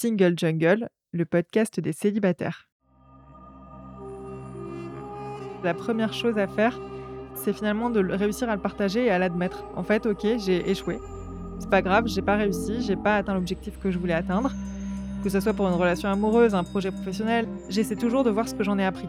Single Jungle, le podcast des célibataires. La première chose à faire, c'est finalement de réussir à le partager et à l'admettre. En fait, ok, j'ai échoué. C'est pas grave, j'ai pas réussi, j'ai pas atteint l'objectif que je voulais atteindre. Que ce soit pour une relation amoureuse, un projet professionnel, j'essaie toujours de voir ce que j'en ai appris.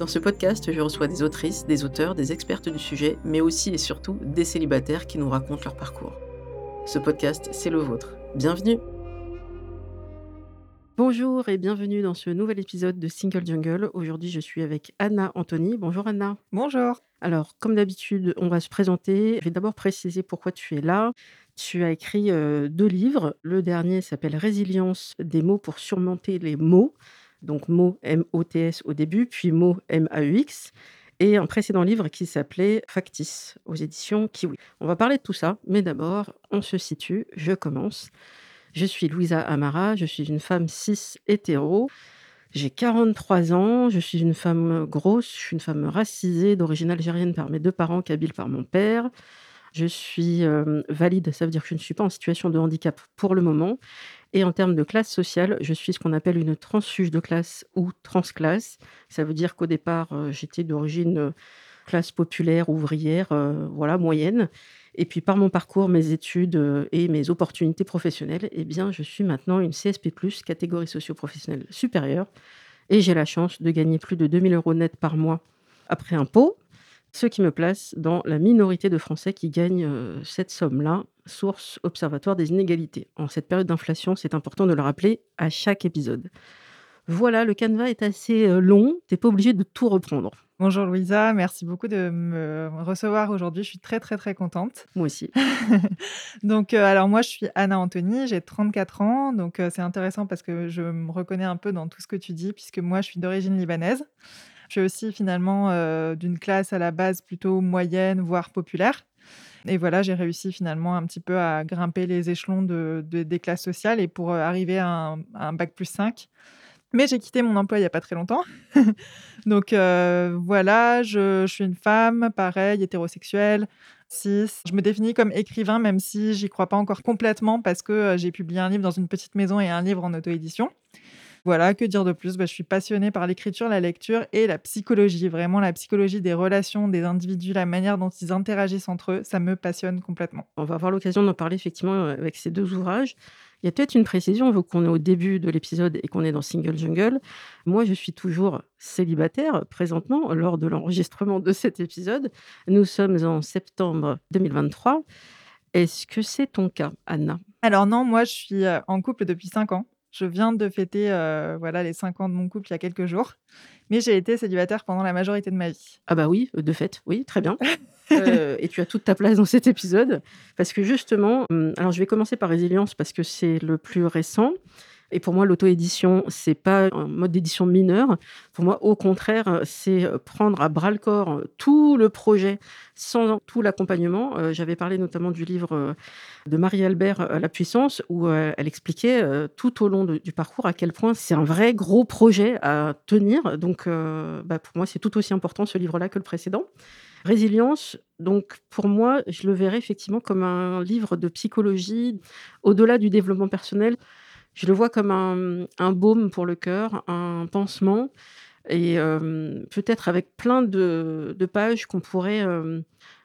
Dans ce podcast, je reçois des autrices, des auteurs, des expertes du sujet, mais aussi et surtout des célibataires qui nous racontent leur parcours. Ce podcast, c'est le vôtre. Bienvenue Bonjour et bienvenue dans ce nouvel épisode de Single Jungle. Aujourd'hui, je suis avec Anna Anthony. Bonjour Anna. Bonjour. Alors, comme d'habitude, on va se présenter. Je vais d'abord préciser pourquoi tu es là. Tu as écrit euh, deux livres. Le dernier s'appelle Résilience des mots pour surmonter les mots donc mot M-O-T-S au début, puis mot M-A-U-X, et un précédent livre qui s'appelait Factice aux éditions Kiwi. On va parler de tout ça, mais d'abord, on se situe, je commence. Je suis Louisa Amara, je suis une femme cis hétéro. J'ai 43 ans, je suis une femme grosse, je suis une femme racisée d'origine algérienne par mes deux parents, kabyle par mon père. Je suis euh, valide, ça veut dire que je ne suis pas en situation de handicap pour le moment. Et en termes de classe sociale, je suis ce qu'on appelle une transfuge de classe ou transclasse. Ça veut dire qu'au départ, euh, j'étais d'origine euh, classe populaire, ouvrière, euh, voilà, moyenne. Et puis par mon parcours, mes études et mes opportunités professionnelles, eh bien, je suis maintenant une CSP+, catégorie socio-professionnelle supérieure. Et j'ai la chance de gagner plus de 2000 euros net par mois après impôt, ce qui me place dans la minorité de Français qui gagnent cette somme-là source observatoire des inégalités. En cette période d'inflation, c'est important de le rappeler à chaque épisode. Voilà, le canevas est assez euh, long, tu n'es pas obligé de tout reprendre. Bonjour Louisa, merci beaucoup de me recevoir aujourd'hui. Je suis très très très contente. Moi aussi. donc euh, alors moi je suis Anna Anthony, j'ai 34 ans, donc euh, c'est intéressant parce que je me reconnais un peu dans tout ce que tu dis puisque moi je suis d'origine libanaise. Je suis aussi finalement d'une classe à la base plutôt moyenne voire populaire. Et voilà, j'ai réussi finalement un petit peu à grimper les échelons de, des classes sociales et pour euh, arriver à un, bac plus 5. Mais j'ai quitté mon emploi il n'y a pas très longtemps. Donc euh, voilà, je, suis une femme, pareil, hétérosexuelle, cis. Je me définis comme écrivain, même si j'y crois pas encore complètement parce que euh, j'ai publié un livre dans une petite maison et un livre en auto-édition. Voilà, que dire de plus? Bah, Je suis passionnée par l'écriture, la lecture et la psychologie. Vraiment, la psychologie des relations des individus, la manière dont ils interagissent entre eux, ça me passionne complètement. On va avoir l'occasion d'en parler effectivement euh, avec ces deux ouvrages. Il y a peut-être une précision, vu qu'on est au début de l'épisode et qu'on est dans Single Jungle. Moi, je suis toujours célibataire présentement lors de l'enregistrement de cet épisode. Nous sommes en septembre 2023. Est-ce que c'est ton cas, Anna? Alors non, moi, je suis euh, en couple depuis 5 ans. Je viens de fêter voilà les 5 ans de mon couple il y a quelques jours, mais j'ai été célibataire pendant la majorité de ma vie. Ah bah oui, de fait, oui, très bien. et tu as toute ta place dans cet épisode parce que justement, mmh, alors je vais commencer par résilience parce que c'est le plus récent. Et pour moi, l'auto-édition, c'est pas un mode d'édition mineur. Pour moi, au contraire, c'est prendre à bras le corps tout le projet sans tout l'accompagnement. Euh, j'avais parlé notamment du livre euh, de Marie-Albert euh, La puissance, où elle expliquait tout au long du parcours à quel point c'est un vrai gros projet à tenir. Donc, bah, pour moi, c'est tout aussi important ce livre-là que le précédent. Résilience, donc pour moi, je le verrais effectivement comme un livre de psychologie, au-delà du développement personnel. Je le vois comme un, baume pour le cœur, un pansement, et euh, peut-être avec plein de, pages qu'on pourrait euh,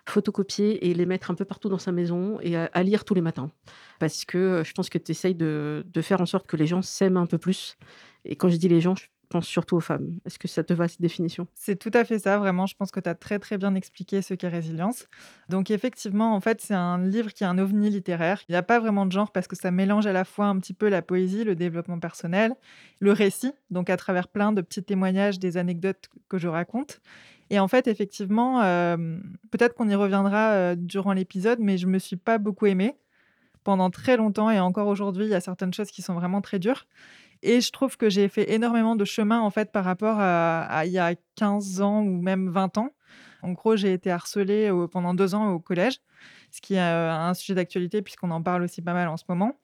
photocopier et les mettre un peu partout dans sa maison et à, lire tous les matins. Parce que euh, je pense que tu essayes de, faire en sorte que les gens s'aiment un peu plus. Et quand je dis les gens, pense surtout aux femmes. Est-ce que ça te va cette définition? C'est tout à fait ça, vraiment. Je pense que tu as très très bien expliqué ce qu'est résilience. Donc effectivement, en fait, c'est un livre qui est un ovni littéraire. Il n'y a pas vraiment de genre parce que ça mélange à la fois un petit peu la poésie, le développement personnel, le récit, donc à travers plein de petits témoignages, des anecdotes que je raconte. Et en fait, effectivement, euh, peut-être qu'on y reviendra euh, durant l'épisode, mais je me suis pas beaucoup aimée pendant très longtemps et encore aujourd'hui, il y a certaines choses qui sont vraiment très dures. Et je trouve que j'ai fait énormément de chemin en fait par rapport à, il y a 15 ans ou même 20 ans. En gros, j'ai été harcelée pendant deux ans au collège, ce qui est euh, un sujet d'actualité puisqu'on en parle aussi pas mal en ce moment.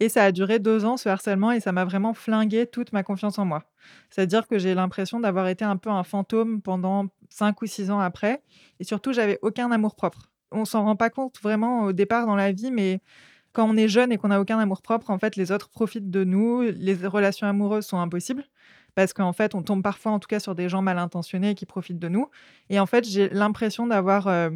Et ça a duré deux ans, ce harcèlement, et ça m'a vraiment flingué toute ma confiance en moi. C'est-à-dire que j'ai l'impression d'avoir été un peu un fantôme pendant cinq ou six ans après. Et surtout, j'avais aucun amour propre. On s'en rend pas compte vraiment au départ dans la vie, mais quand on est jeune et qu'on n'a aucun amour propre, en fait, les autres profitent de nous. Les relations amoureuses sont impossibles parce qu'en fait, on tombe parfois, en tout cas, sur des gens mal intentionnés qui profitent de nous. Et en fait, j'ai l'impression d'avoir euh,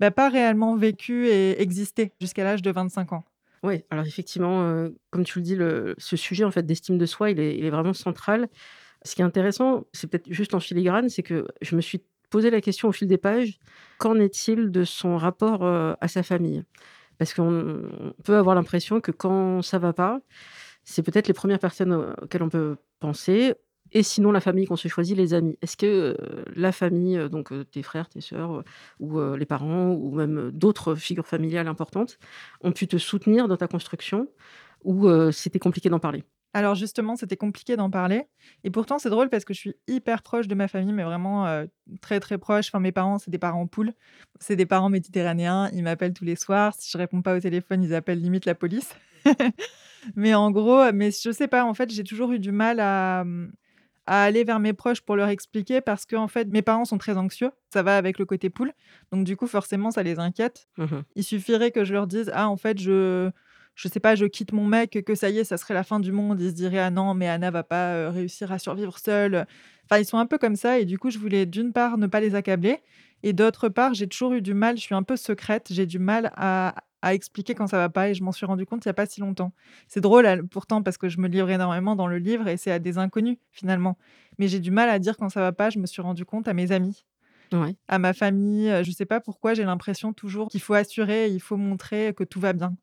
bah, pas réellement vécu et existé jusqu'à l'âge de 25 ans. Oui, alors effectivement, euh, comme tu le dis, ce sujet en fait d'estime de soi, il est, il est, vraiment central. Ce qui est intéressant, c'est peut-être juste en filigrane, c'est que je me suis posé la question au fil des pages qu'en est-il de son rapport euh, à sa famille? Parce qu'on peut avoir l'impression que quand ça va pas, c'est peut-être les premières personnes auxquelles on peut penser. Et sinon, la famille qu'on se choisit, les amis. Est-ce que euh, la famille, euh, donc euh, tes frères, tes sœurs, ou les parents, ou même d'autres figures familiales importantes, ont pu te soutenir dans ta construction, ou c'était compliqué d'en parler? Alors justement, c'était compliqué d'en parler. Et pourtant, c'est drôle parce que je suis hyper proche de ma famille, mais vraiment euh, très très proche. Enfin, mes parents, c'est des parents poules. C'est des parents méditerranéens. Ils m'appellent tous les soirs. Si je réponds pas au téléphone, ils appellent limite la police. mais en gros, mais je sais pas. En fait, j'ai toujours eu du mal à, aller vers mes proches pour leur expliquer parce que en fait, mes parents sont très anxieux. Ça va avec le côté poule. Donc du coup, forcément, ça les inquiète. Mmh Il suffirait que je leur dise, ah, en fait, je je sais pas, je quitte mon mec, que ça y est, ça serait la fin du monde. Ils se diraient ah non, mais Anna va pas euh, réussir à survivre seule. Enfin, ils sont un peu comme ça et du coup, je voulais d'une part ne pas les accabler et d'autre part, j'ai toujours eu du mal. Je suis un peu secrète. J'ai du mal à, expliquer quand ça va pas et je m'en suis rendu compte il y a pas si longtemps. C'est drôle pourtant parce que je me livre énormément dans le livre et c'est à des inconnus finalement. Mais j'ai du mal à dire quand ça va pas. Je me suis rendu compte à mes amis. à ma famille, je sais pas pourquoi j'ai l'impression toujours qu'il faut assurer, il faut montrer que tout va bien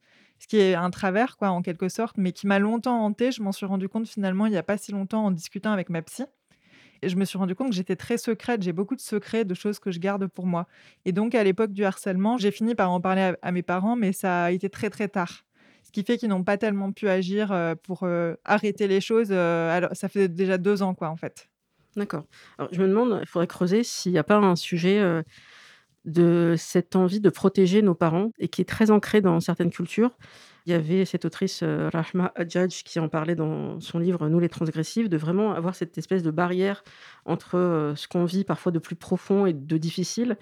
ce qui est un travers, quoi, en quelque sorte, mais qui m'a longtemps hanté. Je m'en suis rendu compte finalement il n'y a pas si longtemps en discutant avec ma psy. Et je me suis rendu compte que j'étais très secrète, j'ai beaucoup de secrets, de choses que je garde pour moi. Et donc, à l'époque du harcèlement, j'ai fini par en parler à, mes parents, mais ça a été très, très tard. Ce qui fait qu'ils n'ont pas tellement pu agir euh, pour euh, arrêter les choses. Euh, alors, ça fait déjà deux ans, quoi, en fait. D'accord. Alors, je me demande, il faudrait creuser s'il n'y a pas un sujet de cette envie de protéger nos parents et qui est très ancrée dans certaines cultures. Il y avait cette autrice euh, Rahma Adjadj qui en parlait dans son livre Nous les transgressifs, de vraiment avoir cette espèce de barrière entre euh, ce qu'on vit parfois de plus profond et de difficile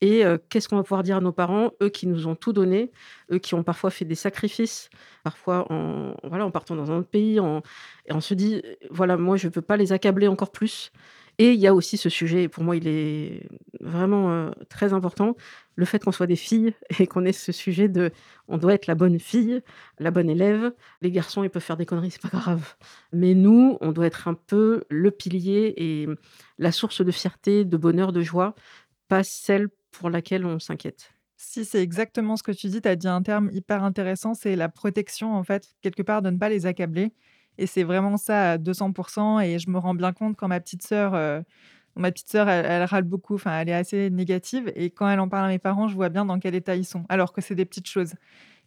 et euh, qu'est-ce qu'on va pouvoir dire à nos parents, eux qui nous ont tout donné, eux qui ont parfois fait des sacrifices, parfois en, voilà, en partant dans un autre pays, et on se dit, voilà, moi je ne peux pas les accabler encore plus. Et il y a aussi ce sujet, pour moi, il est vraiment très important, le fait qu'on soit des filles et qu'on ait ce sujet de on doit être la bonne fille, la bonne élève. Les garçons, ils peuvent faire des conneries, c'est pas grave. Mais nous, on doit être un peu le pilier et la source de fierté, de bonheur, de joie, pas celle pour laquelle on s'inquiète. Si, c'est exactement ce que tu dis. Tu as dit un terme hyper intéressant, c'est la protection, en fait, quelque part, de ne pas les accabler. Et c'est vraiment ça à 200% et je me rends bien compte quand ma petite sœur, euh, ma petite sœur, elle, râle beaucoup, enfin, elle est assez négative et quand elle en parle à mes parents, je vois bien dans quel état ils sont, alors que c'est des petites choses.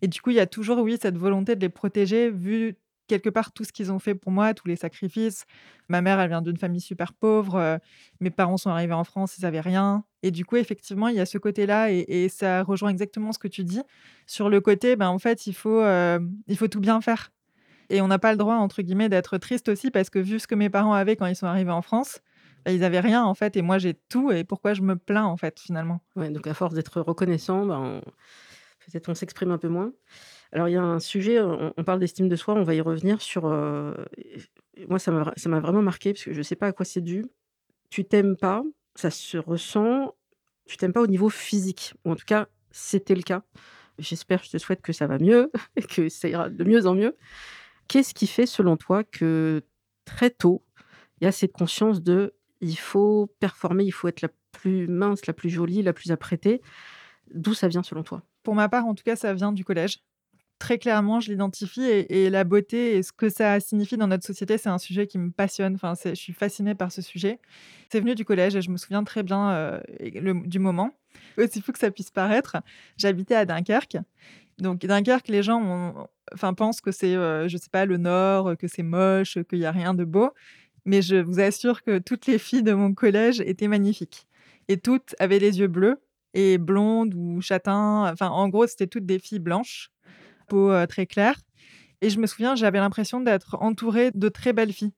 Et du coup, il y a toujours, oui, cette volonté de les protéger, vu quelque part tout ce qu'ils ont fait pour moi, tous les sacrifices. Ma mère, elle vient d'une famille super pauvre. Euh, mes parents sont arrivés en France, ils n'avaient rien. Et du coup, effectivement, il y a ce côté-là, et, ça rejoint exactement ce que tu dis. Sur le côté, ben, en fait, il faut, euh, il faut tout bien faire. Et on n'a pas le droit, entre guillemets, d'être triste aussi parce que vu ce que mes parents avaient quand ils sont arrivés en France, bah, ils n'avaient rien en fait et moi j'ai tout et pourquoi je me plains en fait finalement? Ouais, donc à force d'être reconnaissant, ben, peut-être on s'exprime un peu moins. Alors il y a un sujet, on, parle d'estime de soi, on va y revenir sur... Euh, moi ça m'a vraiment marqué parce que je ne sais pas à quoi c'est dû. Tu t'aimes pas, ça se ressent, tu t'aimes pas au niveau physique, ou en tout cas c'était le cas. J'espère, je te souhaite que ça va mieux et que ça ira de mieux en mieux. Qu'est-ce qui fait, selon toi, que très tôt, il y a cette conscience de il faut performer, il faut être la plus mince, la plus jolie, la plus apprêtée. D'où ça vient selon toi? Pour ma part, en tout cas, ça vient du collège. Très clairement, je l'identifie et, la beauté et ce que ça signifie dans notre société, c'est un sujet qui me passionne. Enfin, je suis fascinée par ce sujet. C'est venu du collège et je me souviens très bien euh, du moment. Aussi fou que ça puisse paraître, j'habitais à Dunkerque. Donc Dunkerque, les gens enfin, pensent que c'est, euh, je sais pas, le Nord, que c'est moche, qu'il n'y a rien de beau. Mais je vous assure que toutes les filles de mon collège étaient magnifiques. Et toutes avaient les yeux bleus et blondes ou châtains. Enfin, en gros, c'était toutes des filles blanches, peau euh, très claire. Et je me souviens, j'avais l'impression d'être entourée de très belles filles.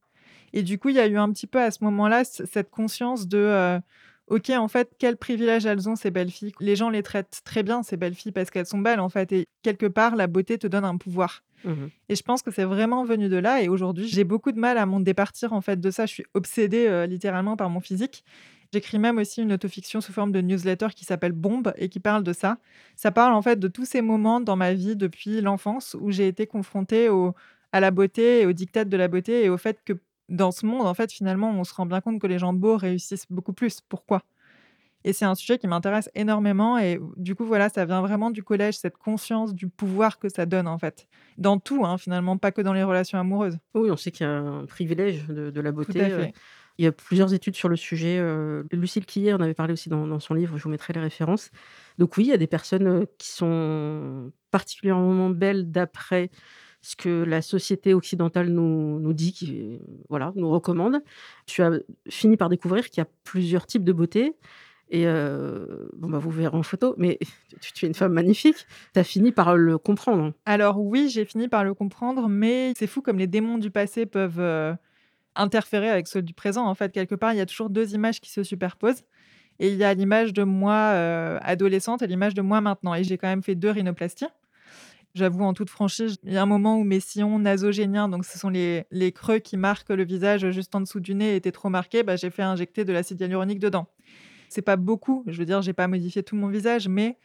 Et du coup, il y a eu un petit peu à ce moment-là cette conscience de euh, OK, en fait, quel privilège elles ont, ces belles filles? Les gens les traitent très bien, ces belles filles, parce qu'elles sont belles, en fait. Et quelque part, la beauté te donne un pouvoir. Mhm. Et je pense que c'est vraiment venu de là. Et aujourd'hui, j'ai beaucoup de mal à m'en départir en fait de ça. Je suis obsédée euh, littéralement par mon physique. J'écris même aussi une autofiction sous forme de newsletter qui s'appelle Bombe et qui parle de ça. Ça parle en fait de tous ces moments dans ma vie depuis l'enfance où j'ai été confrontée au, à la beauté et au diktat de la beauté et au fait que dans ce monde, en fait, finalement, on se rend bien compte que les gens beaux réussissent beaucoup plus. Pourquoi? Et c'est un sujet qui m'intéresse énormément et du coup, voilà, ça vient vraiment du collège, cette conscience du pouvoir que ça donne, en fait. Dans tout, hein, finalement, pas que dans les relations amoureuses. Oui, on sait qu'il y a un privilège de, de la beauté. euh. Il y a plusieurs études sur le sujet. euh, Lucille Quillet en avait parlé aussi dans, dans son livre, je vous mettrai les références. Donc oui, il y a des personnes euh, qui sont particulièrement belles d'après ce que la société occidentale nous, nous dit, qui voilà, nous recommande. Tu as fini par découvrir qu'il y a plusieurs types de beauté. Et euh, bah, vous verrez en photo, mais tu, es une femme magnifique. Tu as fini par le comprendre. Alors oui, j'ai fini par le comprendre, mais c'est fou comme les démons du passé peuvent euh, interférer avec ceux du présent. En fait, quelque part, il y a toujours deux images qui se superposent. Et il y a l'image de moi euh, adolescente et l'image de moi maintenant. Et j'ai quand même fait deux rhinoplasties. J'avoue, en toute franchise, il y a un moment où mes sillons nasogéniens, donc ce sont les, les creux qui marquent le visage juste en dessous du nez, étaient trop marqués. Bah, j'ai fait injecter de l'acide hyaluronique dedans. C'est pas beaucoup, je veux dire, j'ai pas modifié tout mon visage, mais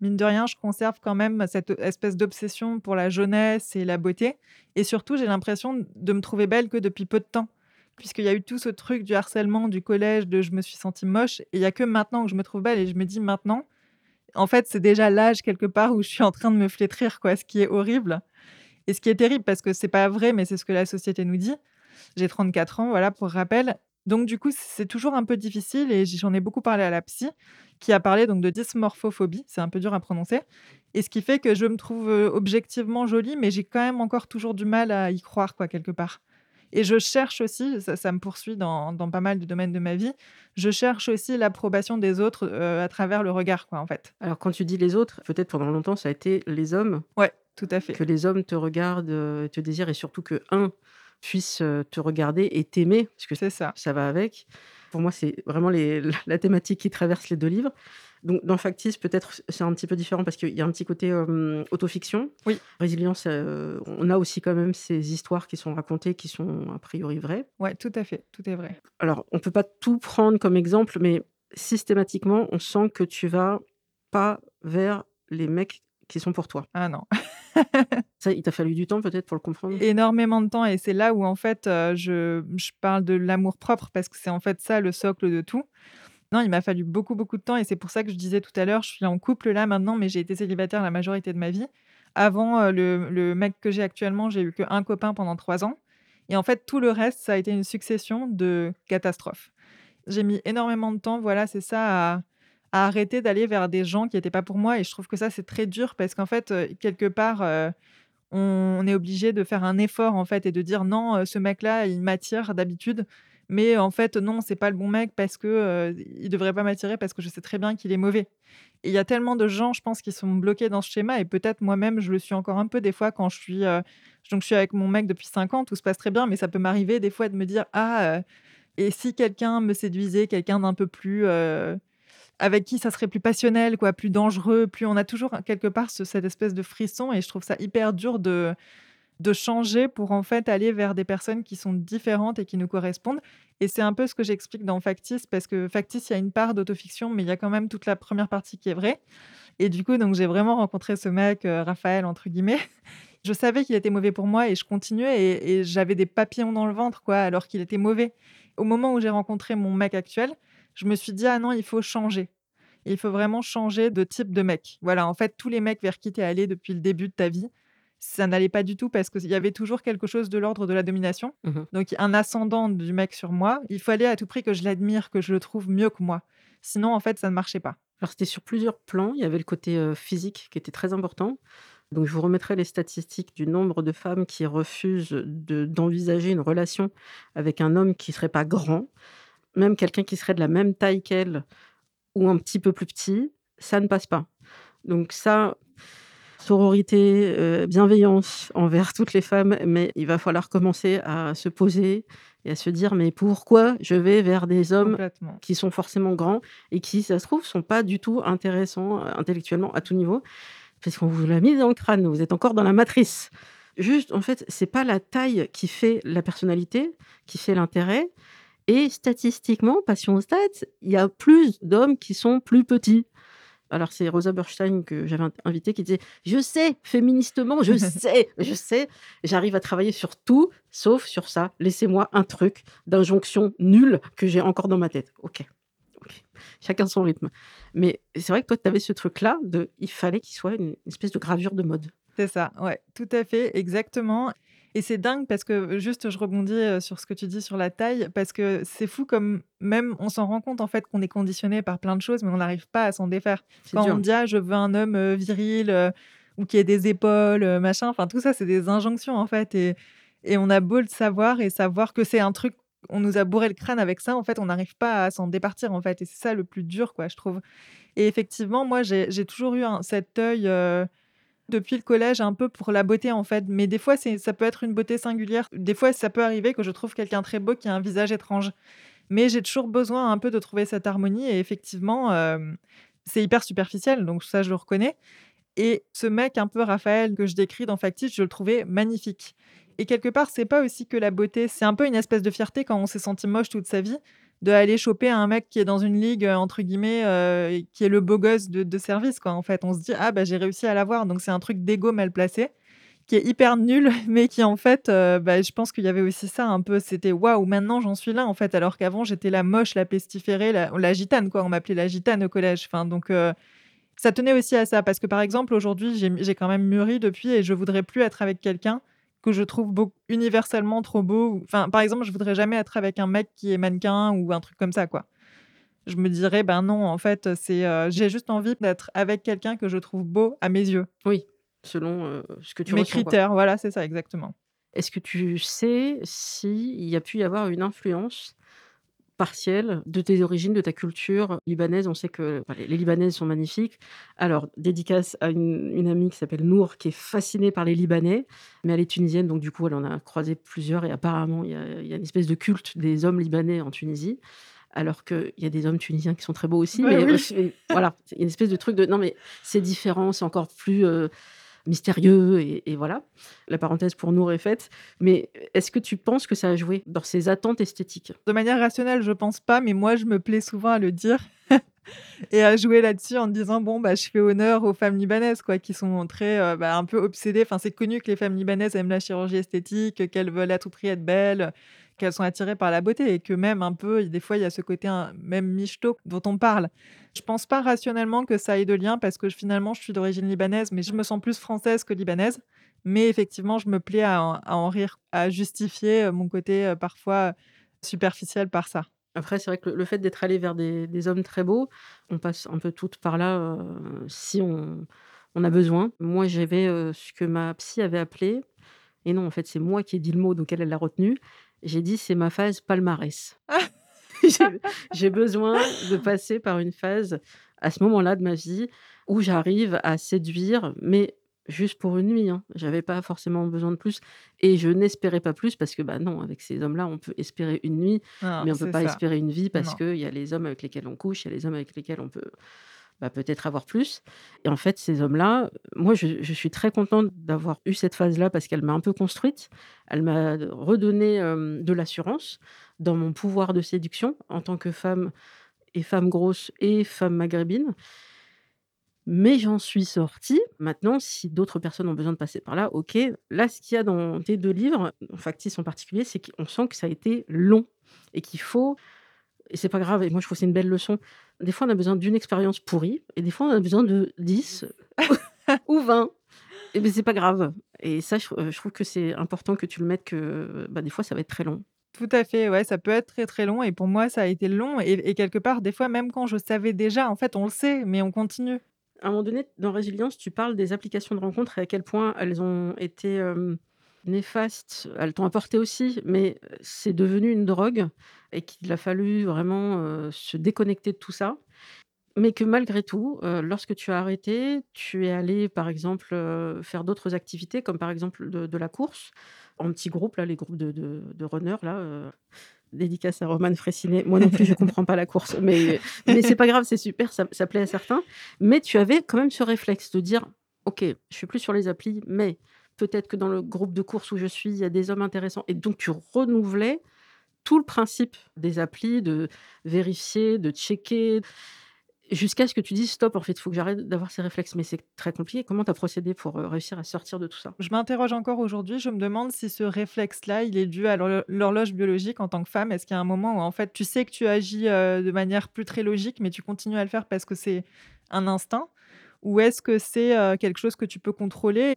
mine de rien, je conserve quand même cette espèce d'obsession pour la jeunesse et la beauté. Et surtout, j'ai l'impression de me trouver belle que depuis peu de temps. Puisqu'il y a eu tout ce truc du harcèlement du collège, de je me suis sentie moche. Et il y a que maintenant que je me trouve belle et je me dis maintenant, en fait, c'est déjà l'âge quelque part où je suis en train de me flétrir, quoi, ce qui est horrible. Et ce qui est terrible, parce que c'est pas vrai, mais c'est ce que la société nous dit. J'ai 34 ans, voilà, pour rappel. Donc, du coup, c'est toujours un peu difficile et j'en ai beaucoup parlé à la psy, qui a parlé donc de dysmorphophobie. C'est un peu dur à prononcer. Et ce qui fait que je me trouve euh, objectivement jolie, mais j'ai quand même encore toujours du mal à y croire, quoi, quelque part. Et je cherche aussi, ça, ça me poursuit dans, dans pas mal de domaines de ma vie, je cherche aussi l'approbation des autres euh, à travers le regard, quoi, en fait. Alors quand tu dis les autres, peut-être pendant longtemps ça a été les hommes, Ouais, tout à fait. que les hommes te regardent, euh, te désirent et surtout que un puisse euh, te regarder et t'aimer, parce que C'est ça. ça va avec. Pour moi, c'est vraiment les- la thématique qui traverse les deux livres. Donc, dans Factice, peut-être c'est un petit peu différent parce qu'il y a un petit côté euh, autofiction. Oui. Résilience, euh, on a aussi quand même ces histoires qui sont racontées, qui sont a priori vraies. Ouais, tout à fait. Tout est vrai. Alors, on peut pas tout prendre comme exemple, mais systématiquement, on sent que tu vas pas vers les mecs qui sont pour toi. Ah non. Ça, il t'a fallu du temps peut-être pour le comprendre? énormément de temps et c'est là où en fait euh, je, je parle de l'amour propre parce que c'est en fait ça le socle de tout. Non, il m'a fallu beaucoup beaucoup de temps et c'est pour ça que je disais tout à l'heure, je suis en couple là maintenant, mais j'ai été célibataire la majorité de ma vie. Avant euh, le, le mec que j'ai actuellement, j'ai eu qu'un copain pendant trois ans et en fait tout le reste, ça a été une succession de catastrophes. J'ai mis énormément de temps, voilà, c'est ça, à, à arrêter d'aller vers des gens qui n'étaient pas pour moi et je trouve que ça c'est très dur parce qu'en fait quelque part on est obligé de faire un effort en fait et de dire non, ce mec-là, il m'attire d'habitude, mais en fait non, c'est pas le bon mec parce que euh, il devrait pas m'attirer parce que je sais très bien qu'il est mauvais. Il y a tellement de gens, je pense, qui sont bloqués dans ce schéma et peut-être moi-même, je le suis encore un peu des fois quand je suis donc je suis avec mon mec depuis 5 ans, tout se passe très bien, mais ça peut m'arriver des fois de me dire ah et si quelqu'un me séduisait, quelqu'un d'un peu plus avec qui ça serait plus passionnel, quoi, plus dangereux, plus on a toujours quelque part ce- cette espèce de frisson et je trouve ça hyper dur de de changer pour en fait aller vers des personnes qui sont différentes et qui nous correspondent. Et c'est un peu ce que j'explique dans Factice, parce que Factice, il y a une part d'autofiction, mais il y a quand même toute la première partie qui est vraie. Et du coup, donc j'ai vraiment rencontré ce mec, heu, «Raphaël» entre guillemets. Je savais qu'il était mauvais pour moi et je continuais et et j'avais des papillons dans le ventre, quoi, alors qu'il était mauvais. Au moment où j'ai rencontré mon mec actuel, je me suis dit: «Ah non, il faut changer. Il faut vraiment changer de type de mec». Voilà, en fait, tous les mecs vers qui tu es allé depuis le début de ta vie, ça n'allait pas du tout parce qu'il y avait toujours quelque chose de l'ordre de la domination. Mmh Donc un ascendant du mec sur moi, il fallait à tout prix que je l'admire, que je le trouve mieux que moi. Sinon, en fait, ça ne marchait pas. Alors c'était sur plusieurs plans. Il y avait le côté, heu, physique qui était très important. Donc je vous remettrai les statistiques du nombre de femmes qui refusent de d'envisager une relation avec un homme qui serait pas grand. Même quelqu'un qui serait de la même taille qu'elle ou un petit peu plus petit, ça ne passe pas. Donc ça, sororité, heu, bienveillance envers toutes les femmes, mais il va falloir commencer à se poser et à se dire: «Mais pourquoi je vais vers des hommes qui sont forcément grands et qui, ça se trouve, sont pas du tout intéressants, heu, intellectuellement à tout niveau?» parce qu'on vous l'a mis dans le crâne, vous êtes encore dans la matrice. Juste, en fait, c'est pas la taille qui fait la personnalité, qui fait l'intérêt et statistiquement, passion stats, il y a plus d'hommes qui sont plus petits. Alors c'est Rosa Berstein que j'avais invitée qui disait: «Je sais, féministement, je sais, je sais, j'arrive à travailler sur tout sauf sur ça. Laissez-moi un truc d'injonction nulle que j'ai encore dans ma tête». OK, OK, chacun son rythme. Mais c'est vrai que toi, tu avais ce truc-là de il fallait qu'il soit une espèce de gravure de mode. C'est ça, ouais, tout à fait, exactement et c'est dingue parce que juste je rebondis, heu, sur ce que tu dis sur la taille, parce que c'est fou comme même on s'en rend compte en fait qu'on est conditionné par plein de choses, mais on n'arrive pas à s'en défaire. Quand on dit: «Ah je veux un homme, heu, viril, ou qui ait des épaules, machin», enfin tout ça c'est des injonctions en fait et et on a beau le savoir et savoir que c'est un truc on nous a bourré le crâne avec ça, en fait, on n'arrive pas à s'en départir en fait et c'est ça le plus dur quoi, je trouve et effectivement moi j'ai toujours eu un cet œil, depuis le collège, un peu pour la beauté, en fait, mais des fois, ça peut être une beauté singulière. Des fois, ça peut arriver que je trouve quelqu'un très beau qui a un visage étrange, mais j'ai toujours besoin un peu de trouver cette harmonie et effectivement, hem, c'est hyper superficiel, donc ça, je le reconnais. Et ce mec un peu Raphaël que je décris dans Factice, je le trouvais magnifique. Et quelque part, c'est pas aussi que la beauté, c'est un peu une espèce de fierté quand on s'est senti moche toute sa vie, d'aller choper un mec qui est dans une ligue, heu, entre guillemets, et qui est le beau gosse de de service, quoi, en fait. On se dit: «Ah bah, j'ai réussi à l'avoir», donc c'est un truc d'ego mal placé, qui est hyper nul, mais qui en fait, heu, bah, je pense qu'il y avait aussi ça un peu, c'était: «Waouh, maintenant j'en suis là, en fait», alors qu'avant j'étais la moche, la pestiférée, la la gitane, quoi. On m'appelait la gitane au collège, enfin donc ça tenait aussi à ça. Parce que, par exemple, aujourd'hui, j'ai quand même mûri depuis et je voudrais plus être avec quelqu'un que je trouve beau universellement trop beau enfin, par exemple, je voudrais jamais être avec un mec qui est mannequin ou un truc comme ça, quoi. Je me dirais: «Ben non, en fait, c'est, heu, j'ai juste envie d'être avec quelqu'un que je trouve beau à mes yeux». Oui, selon, heu, ce que tu Mes ressens, quoi. critères, voilà, c'est ça, exactement. Est-ce que tu sais s'il y a pu y avoir une influence partielle de tes origines, de ta culture libanaise? On sait que enfin, les Libanaises sont magnifiques. Alors, dédicace à une une amie qui s'appelle Nour, qui est fascinée par les Libanais, mais elle est tunisienne, donc du coup, elle en a croisé plusieurs et apparemment, il y a il y a une espèce de culte des hommes libanais en Tunisie, alors qu'il y a des hommes tunisiens qui sont très beaux aussi, Ouais, mais oui. c'est voilà, c'est une espèce de truc de: «Non mais c'est différent, c'est encore plus, heu, mystérieux» et voilà. La parenthèse pour Nour est faite, mais est-ce que tu penses que ça a joué dans ses attentes esthétiques? De manière rationnelle, je pense pas, mais moi, je me plais souvent à le dire et à jouer là-dessus en disant: «Bon, bah, je fais honneur aux femmes libanaises, quoi», qui sont très, heu, bah, un peu obsédées. Enfin, c'est connu que les femmes libanaises aiment la chirurgie esthétique, qu'elles veulent à tout prix être belles, qu'elles sont attirées par la beauté et que même un peu, des fois, il y a ce côté même michto dont on parle. Je pense pas rationnellement que ça ait de lien parce que finalement, je suis d'origine libanaise, mais je me sens plus française que libanaise. Mais effectivement, je me plais à en à en rire, à justifier, heu, mon côté, heu, parfois superficiel par ça. Après, c'est vrai que le fait d'être allé vers des des hommes très beaux, on passe un peu toutes par là, si on on a besoin. Moi, j'avais, ce que ma psy avait appelé et non, en fait, c'est moi qui ai dit le mot, donc elle, elle l'a retenu. J'ai dit: «C'est ma phase palmarès». J'ai besoin de passer par une phase, à ce moment-là de ma vie, où j'arrive à séduire, mais juste pour une nuit, hein. J'avais pas forcément besoin de plus et je n'espérais pas plus parce que, bah, non, avec ces hommes-là, on peut espérer une nuit, Non, mais on peut c'est pas ça. espérer une vie parce qu'il y a les hommes avec lesquels on couche, il y a les hommes avec lesquels on peut, bah, peut-être avoir plus et en fait, ces hommes-là, moi, je suis très contente d'avoir eu cette phase-là parce qu'elle m'a un peu construite. Elle m'a redonné, de l'assurance dans mon pouvoir de séduction en tant que femme et femme grosse et femme maghrébine Mais j'en suis sortie. Maintenant, si d'autres personnes ont besoin de passer par là, OK. Là, ce qu'il y a dans tes 2 livres, en factice en particulier, c'est qu'on sent que ça a été long et qu'il faut et c'est pas grave et moi je trouve que c'est une belle leçon. Des fois, on a besoin d'une expérience pourrie et des fois, on a besoin de 10 ou 20 et beh, c'est pas grave et ça, je je trouve que c'est important que tu le mettes que, bah, des fois, ça va être très long. Tout à fait, ouais, ça peut être très, très long et pour moi, ça a été long et et quelque part, des fois, même quand je savais déjà, en fait, on le sait, mais on continue. À un moment donné, dans Résilience, tu parles des applications de rencontres et à quel point elles ont été, hem, néfastes. Elles t'ont apporté aussi, mais c'est devenu une drogue et qu'il a fallu vraiment, se déconnecter de tout ça. Mais que malgré tout, lorsque tu as arrêté, tu es allé, par exemple, faire d'autres activités comme, par exemple, de la course en petits groupes, là, les groupes de de runners, là, dédicace à Romane Frécinet. Moi non plus, je comprends pas la course, mais mais c'est pas grave, c'est super, ça ça plaît à certains. Mais tu avais quand même ce réflexe de dire: «OK, je suis plus sur les applis, mais peut-être que dans le groupe de course où je suis, il y a des hommes intéressants» et donc tu renouvelais tout le principe des applis, de vérifier, de checker, jusqu'à ce que tu dises: «Stop, en fait, il faut que j'arrête d'avoir ces réflexes». Mais c'est très compliqué. Comment tu as procédé pour, heu, réussir à sortir de tout ça? Je m'interroge encore aujourd'hui, je me demande si ce réflexe-là, il est dû à l'horlo l'horloge biologique en tant que femme. Est-ce qu'il y a un moment où, en fait, tu sais que tu agis, heu, de manière plus très logique, mais tu continues à le faire parce que c'est un instinct? Ou est-ce que c'est, heu, quelque chose que tu peux contrôler?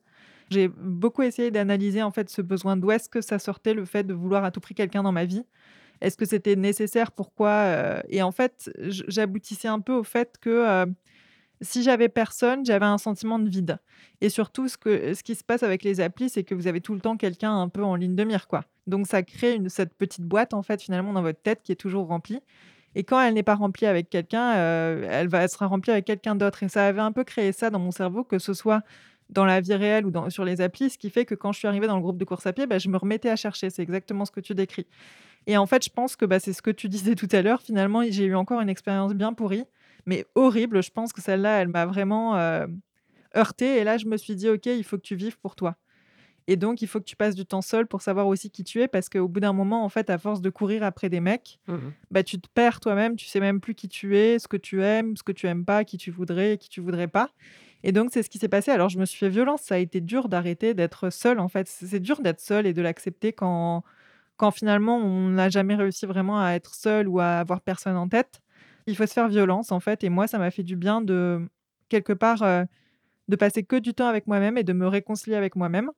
J'ai beaucoup essayé d'analyser, en fait, ce besoin. D'où est-ce que ça sortait le fait de vouloir à tout prix quelqu'un dans ma vie? Est-ce que c'était nécessaire? Pourquoi? Heu et en fait, j'aboutissais un peu au fait que, heu, si j'avais personne, j'avais un sentiment de vide et surtout ce que ce qui se passe avec les applis, c'est que vous avez tout le temps quelqu'un un peu en ligne de mire, quoi. Donc ça crée une cette petite boîte, en fait, finalement, dans votre tête qui est toujours remplie et quand elle n'est pas remplie avec quelqu'un, heu, elle va elle sera remplie avec quelqu'un d'autre et ça avait un peu créé ça dans mon cerveau, que ce soit dans la vie réelle ou dans sur les applis, ce qui fait que quand je suis arrivée dans le groupe de course à pied, bah, je me remettais à chercher. C'est exactement ce que tu décris et en fait, je pense que, bah, c'est ce que tu disais tout à l'heure, finalement, j'ai eu encore une expérience bien pourrie, mais horrible. Je pense que celle-là, elle m'a vraiment, heu, heurtée et là, je me suis dit: «OK, il faut que tu vives pour toi et donc il faut que tu passes du temps seule pour savoir aussi qui tu es» parce qu'au bout d'un moment, en fait, à force de courir après des mecs, Mmh mh. bah, tu te perds toi-même, tu sais même plus qui tu es, ce que tu aimes, ce que tu aimes pas, qui tu voudrais et qui tu voudrais pas et donc c'est ce qui s'est passé. Alors je me suis fait violence, ça a été dur d'arrêter d'être seule, en fait. C'est dur d'être seule et de l'accepter quand quand finalement on n'a jamais réussi vraiment à être seul ou à avoir personne en tête. Il faut se faire violence, en fait et moi, ça m'a fait du bien de quelque part, heu, de passer que du temps avec moi-même et de me réconcilier avec moi-même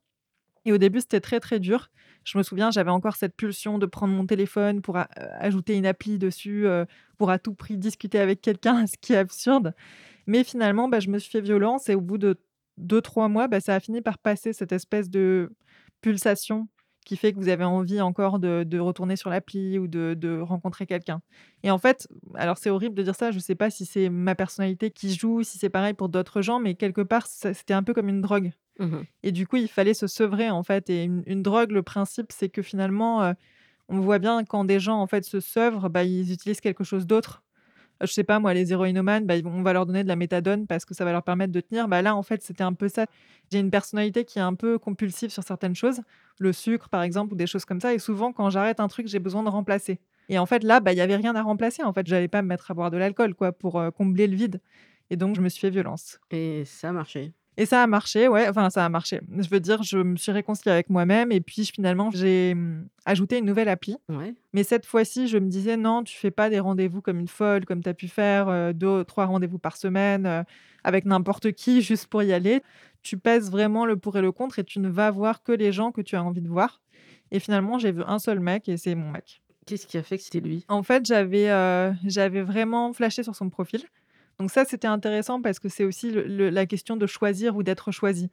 et au début, c'était très, très dur. Je me souviens, j'avais encore cette pulsion de prendre mon téléphone pour heu, ajouter une appli dessus, heu, pour à tout prix discuter avec quelqu'un, ce qui est absurde. Mais finalement, bah, je me suis fait violence et au bout de 2-3 mois, bah, ça a fini par passer cette espèce de pulsation qui fait que vous avez envie encore de retourner sur l'appli ou de de rencontrer quelqu'un et en fait, alors c'est horrible de dire ça, je sais pas si c'est ma personnalité qui joue, si c'est pareil pour d'autres gens, mais quelque part, c'était un peu comme une drogue Mmh mh. et du coup, il fallait se sevrer, en fait et une une drogue, le principe, c'est que finalement, heu, on voit bien quand des gens, en fait, se sevrent, bah, ils utilisent quelque chose d'autre. Je sais pas moi, les héroïnomanes, bah, on va leur donner de la méthadone parce que ça va leur permettre de tenir. Bah, là, en fait, c'était un peu ça. J'ai une personnalité qui est un peu compulsive sur certaines choses, le sucre, par exemple, ou des choses comme ça et souvent, quand j'arrête un truc, j'ai besoin de remplacer et en fait, là, bah, il y avait rien à remplacer, en fait. J'allais pas me mettre à boire de l'alcool, quoi, pour, heu, combler le vide et donc je me suis fait violence. Et ça a marché? Et ça a marché, ouais, enfin ça a marché. Je veux dire, je me suis réconciliée avec moi-même et puis finalement j'ai, mmh, ajouté une nouvelle appli. Ouais. Mais cette fois-ci, je me disais: «Non, tu fais pas des rendez-vous comme une folle, comme tu as pu faire, heu, 2-3 rendez-vous par semaine, heu, avec n'importe qui juste pour y aller. Tu pèses vraiment le pour et le contre et tu ne vas voir que les gens que tu as envie de voir» et finalement, j'ai vu un seul mec et c'est mon mec. Qu'est-ce qui a fait que c'était lui? En fait, j'avais, heu, j'avais vraiment flashé sur son profil. Donc ça, c'était intéressant parce que c'est aussi la question de choisir ou d'être choisi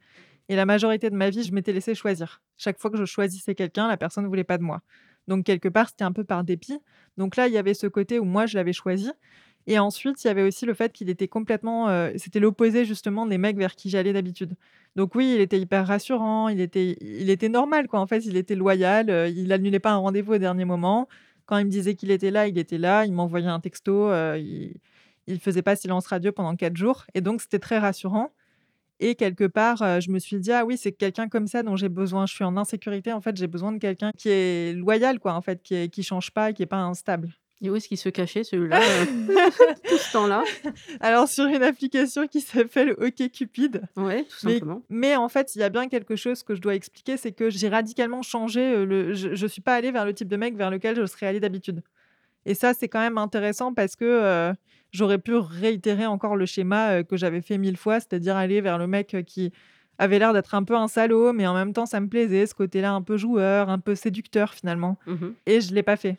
et la majorité de ma vie, je m'étais laissée choisir. Chaque fois que je choisissais quelqu'un, la personne ne voulait pas de moi. Donc quelque part, c'était un peu par dépit. Donc là, il y avait ce côté où moi, je l'avais choisi et ensuite, il y avait aussi le fait qu'il était complètement, heu, c'était l'opposé justement des mecs vers qui j'allais d'habitude. Donc oui, il était hyper rassurant, il était il était normal quoi, en fait, il était loyal, heu, il annulait pas un rendez-vous au dernier moment. Quand il me disait qu'il était là, il était là, il m'envoyait un texto, heu, il il faisait pas silence radio pendant 4 jours et donc c'était très rassurant et quelque part, heu, je me suis dit: «Ah oui, c'est quelqu'un comme ça dont j'ai besoin». Je suis en insécurité, en fait, j'ai besoin de quelqu'un qui est loyal quoi, en fait, qui est qui change pas, qui est pas instable. Et où est-ce qu'il se cachait celui-là, heu, tout ce temps-là? Alors sur une application qui s'appelle OkCupid. Ouais, tout simplement. mais en fait, il y a bien quelque chose que je dois expliquer, c'est que j'ai radicalement changé, heu, le je je suis pas allée vers le type de mec vers lequel je serais allée d'habitude. Et ça, c'est quand même intéressant parce que, j'aurais pu réitérer encore le schéma, heu, que j'avais fait 1000 fois, c'est-à-dire aller vers le mec, heu, qui avait l'air d'être un peu un salaud, mais en même temps ça me plaisait, ce côté-là un peu joueur, un peu séducteur finalement. Mmh Et je l'ai pas fait.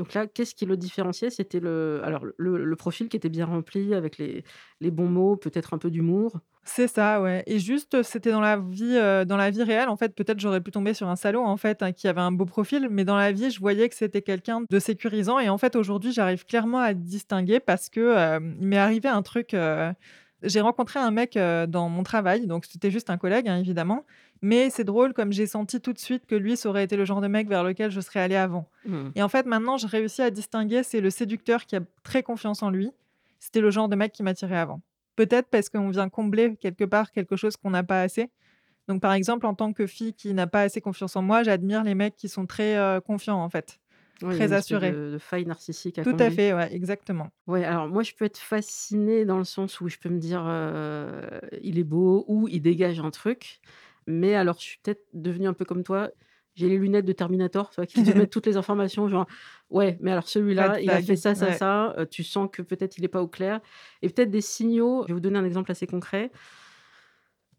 Donc là, qu'est-ce qui le différenciait? C'était le alors le profil qui était bien rempli avec les les bons mots, peut-être un peu d'humour? C'est ça, ouais et juste, c'était dans la vie, heu, dans la vie réelle, en fait, peut-être j'aurais pu tomber sur un salaud, en fait, hein, qui avait un beau profil, mais dans la vie, je voyais que c'était quelqu'un de sécurisant et en fait, aujourd'hui, j'arrive clairement à distinguer parce que, hem, il m'est arrivé un truc, j'ai rencontré un mec, dans mon travail, donc c'était juste un collègue, hein, évidemment, mais c'est drôle comme j'ai senti tout de suite que lui, ça aurait été le genre de mec vers lequel je serais allée avant Mmh. et en fait, maintenant, je réussis à distinguer, c'est le séducteur qui a très confiance en lui, c'était le genre de mec qui m'attirait avant. Peut-être parce qu'on vient combler quelque part quelque chose qu'on n'a pas assez. Donc par exemple, en tant que fille qui n'a pas assez confiance en moi, j'admire les mecs qui sont très, heu, confiants en fait, très assurés. de de faille narcissique à Tout à fait, ouais, exactement. Ouais, alors moi, je peux être fascinée dans le sens où je peux me dire, heu: «Il est beau» ou «Il dégage un truc». Mais alors, je suis peut-être devenue un peu comme toi. J'ai les lunettes de Terminator, tu vois, qui te mettent toutes les informations, genre: «Ouais, mais alors celui-là, il a fait ça, ça, ouais. ça», heu, tu sens que peut-être il est pas au clair et peut-être des signaux. Je vais vous donner un exemple assez concret.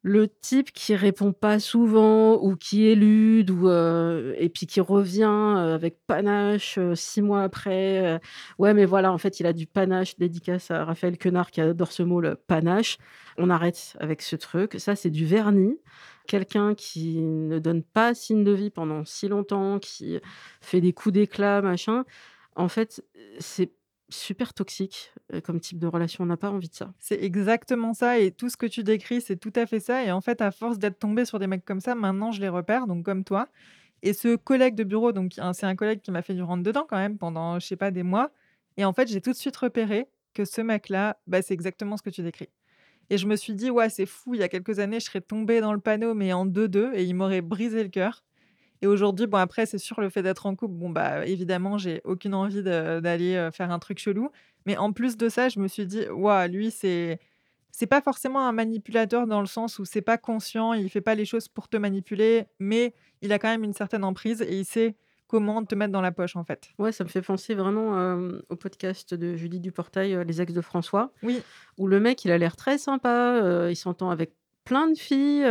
Le type qui répond pas souvent ou qui élude ou heu et puis qui revient, heu, avec panache, 6 mois après, «Ouais, mais voilà, en fait, il a du panache». Dédicace à Raphaël Quenard qui adore ce mot, le panache. On arrête avec ce truc. Ça, c'est du vernis. Quelqu'un qui ne donne pas signe de vie pendant si longtemps, qui fait des coups d'éclat, machin. En fait, c'est super toxique, heu, comme type de relation. On n'a pas envie de ça. C'est exactement ça et tout ce que tu décris, c'est tout à fait ça et en fait, à force d'être tombée sur des mecs comme ça, maintenant je les repère, donc comme toi et ce collègue de bureau, donc un c'est un collègue qui m'a fait du rentre dedans quand même pendant, je sais pas, des mois et en fait, j'ai tout de suite repéré que ce mec-là, bah, c'est exactement ce que tu décris et je me suis dit: «Ouais, c'est fou, il y a quelques années, je serais tombée dans le panneau mais en deux deux et il m'aurait brisé le cœur» et aujourd'hui, bon après, c'est sûr, le fait d'être en couple, bon, bah, évidemment, j'ai aucune envie d'aller, heu, faire un truc chelou. Mais en plus de ça, je me suis dit: «Waouh, lui, c'est c'est pas forcément un manipulateur dans le sens où c'est pas conscient, il fait pas les choses pour te manipuler, mais il a quand même une certaine emprise et il sait comment te mettre dans la poche, en fait». Ouais, ça me fait penser vraiment, hem, au podcast de Judith Duportail, heu, «Les ex de François», Oui, où le mec, il a l'air très sympa, heu, il s'entend avec plein de filles,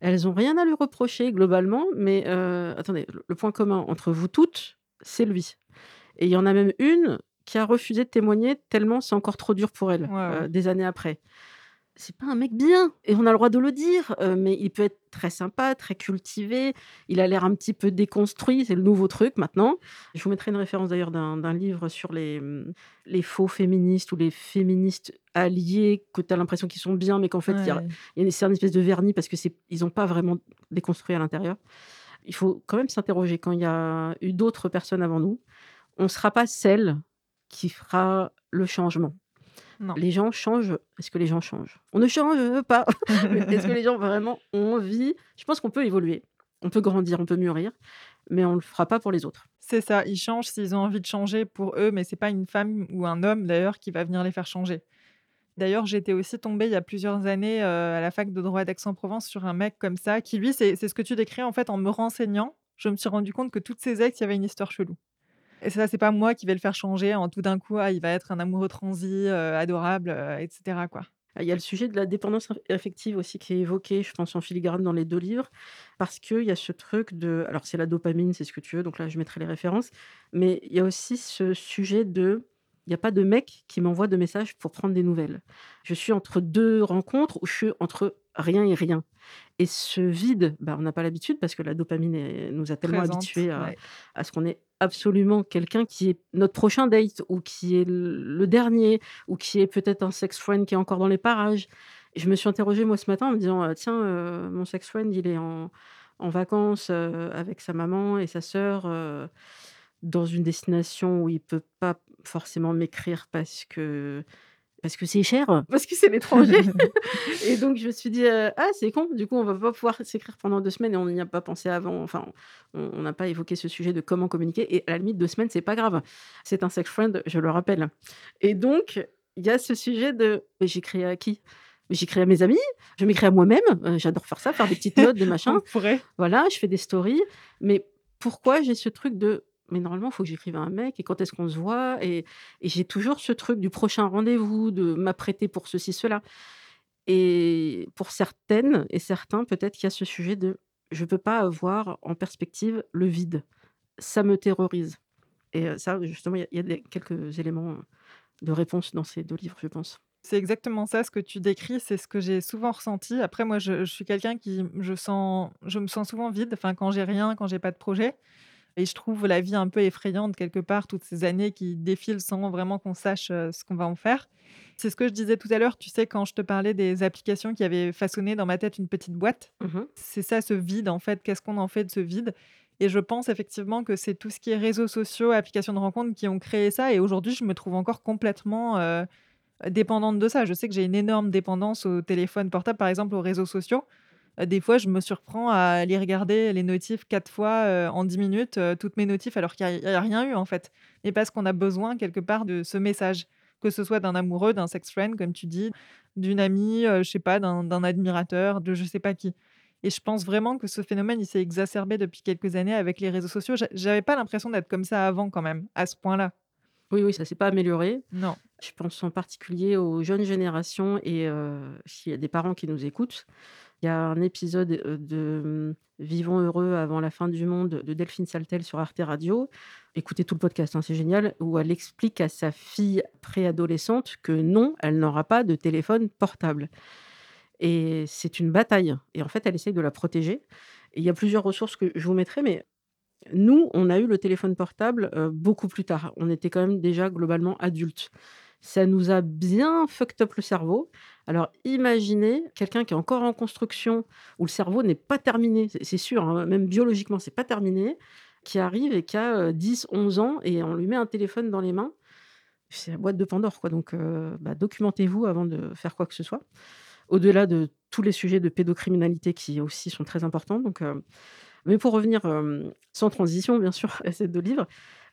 elles ont rien à lui reprocher globalement, mais attendez, le point commun entre vous toutes, c'est lui et il y en a même une qui a refusé de témoigner tellement c'est encore trop dur pour elle, ouais, ouais. heu, des années après. C'est pas un mec bien et on a le droit de le dire, heu, mais il peut être très sympa, très cultivé. Il a l'air un petit peu déconstruit, c'est le nouveau truc maintenant. Je vous mettrai une référence d'ailleurs d'un livre sur les, mmh, les faux féministes ou les féministes alliés que tu as l'impression qu'ils sont bien, mais qu'en fait il y a Ouais. il y a une c'est un espèce de vernis parce que c'est ils ont pas vraiment déconstruit à l'intérieur. Il faut quand même s'interroger quand il y a eu d'autres personnes avant nous, on ne sera pas celle qui fera le changement. Non. Les gens changent. Est-ce que les gens changent? On ne change pas. Est-ce que les gens vraiment ont envie? Je pense qu'on peut évoluer, on peut grandir, on peut mûrir, mais on ne le fera pas pour les autres. C'est ça, ils changent s'ils ont envie de changer pour eux, mais c'est pas une femme ou un homme d'ailleurs qui va venir les faire changer. D'ailleurs, j'étais aussi tombée il y a plusieurs années, heu, à la fac de droit d'Aix-en-Provence sur un mec comme ça qui lui, c'est c'est ce que tu décris en fait en me renseignant, je me suis rendu compte que toutes ses ex, il y avait une histoire chelou. Et ça, c'est pas moi qui vais le faire changer en tout d'un coup, ah, il va être un amoureux transi, heu, adorable, heu, et cetera quoi. Ah, il y a le sujet de la dépendance aff affective aussi qui est évoqué, je pense en filigrane dans les 2 livres, parce qu'il y a ce truc de alors c'est la dopamine, c'est ce que tu veux, donc là je mettrai les références, mais il y a aussi ce sujet de il y a pas de mec qui m'envoie de messages pour prendre des nouvelles. Je suis entre 2 rencontres où je suis entre rien et rien et ce vide, bah, on n'a pas l'habitude parce que la dopamine est nous a tellement Présente, habitués à ouais. à ce qu'on ait absolument quelqu'un qui est notre prochain date ou qui est le dernier ou qui est peut-être un sex friend qui est encore dans les parages. Je me suis interrogée moi ce matin en me disant, heu: «Tiens, heu, mon sex friend il est en en vacances, heu, avec sa maman et sa sœur, dans une destination où il peut pas forcément m'écrire parce que parce que c'est cher, parce que c'est l'étranger. et donc, je me suis dit, euh, ah, c'est con, du coup, on va pas pouvoir s'écrire pendant deux semaines et on n'y a pas pensé avant. Enfin, on n'a pas évoqué ce sujet de comment communiquer. Et à la limite, deux semaines, c'est pas grave. C'est un sex friend, je le rappelle. Et donc, il y a ce sujet de, j'écris à qui? J'écris à mes amis, je m'écris à moi-même. Euh, j'adore faire ça, faire des petites notes, des machins. Voilà, je fais des stories. Mais pourquoi j'ai ce truc de mais normalement, il faut que j'écrive à un mec et quand est-ce qu'on se voit et, j'ai toujours ce truc du prochain rendez-vous, de m'apprêter pour ceci, cela. Et pour certaines et certains, peut-être qu'il y a ce sujet de je ne peux pas avoir en perspective le vide. Ça me terrorise. Et ça, justement, il y a, quelques éléments de réponse dans ces deux livres, je pense. C'est exactement ça, ce que tu décris, c'est ce que j'ai souvent ressenti. Après, moi, je, je suis quelqu'un qui, je, sens, je me sens souvent vide, enfin, quand j'ai rien, quand j'ai pas de projet. Et je trouve la vie un peu effrayante quelque part, toutes ces années qui défilent sans vraiment qu'on sache ce qu'on va en faire. C'est ce que je disais tout à l'heure, tu sais, quand je te parlais des applications qui avaient façonné dans ma tête une petite boîte. Mmh c'est ça, ce vide, en fait. Qu'est-ce qu'on en fait de ce vide? Et je pense effectivement que c'est tout ce qui est réseaux sociaux, applications de rencontres qui ont créé ça. Et aujourd'hui, je me trouve encore complètement dépendante de ça. Je sais que j'ai une énorme dépendance au téléphone portable, par exemple, aux réseaux sociaux. Euh, des fois, je me surprends à aller regarder les notifs quatre fois euh, en dix minutes, euh, toutes mes notifs, alors qu'il n'y a, rien eu en fait. Et parce qu'on a besoin quelque part de ce message, que ce soit d'un amoureux, d'un sex friend, comme tu dis, d'une amie, je sais pas, d'un admirateur, de je sais pas qui. Et je pense vraiment que ce phénomène, il s'est exacerbé depuis quelques années avec les réseaux sociaux. J'avais pas l'impression d'être comme ça avant quand même, à ce point-là. Oui, oui, ça s'est pas amélioré. Non. Je pense en particulier aux jeunes générations et s'il y a des parents qui nous écoutent, il y a un épisode de Vivons heureux avant la fin du monde de Delphine Saltel sur Arte Radio. Écoutez tout le podcast, hein, c'est génial, où elle explique à sa fille préadolescente que non, elle n'aura pas de téléphone portable. Et c'est une bataille. Et en fait, elle essaye de la protéger. il y a plusieurs ressources que je vous mettrai, mais nous, on a eu le téléphone portable beaucoup plus tard. On était quand même déjà globalement adultes. Ça nous a bien fucked up le cerveau. Alors imaginez quelqu'un qui est encore en construction, où le cerveau n'est pas terminé, c'est sûr, hein, même biologiquement, c'est pas terminé, qui arrive et qui a 10, 11 ans, et on lui met un téléphone dans les mains. C'est la boîte de Pandore, quoi. Donc bah, documentez-vous avant de faire quoi que ce soit. Au-delà de tous les sujets de pédocriminalité qui aussi sont très importants. Donc, mais pour revenir sans transition, bien sûr, à ces deux livres,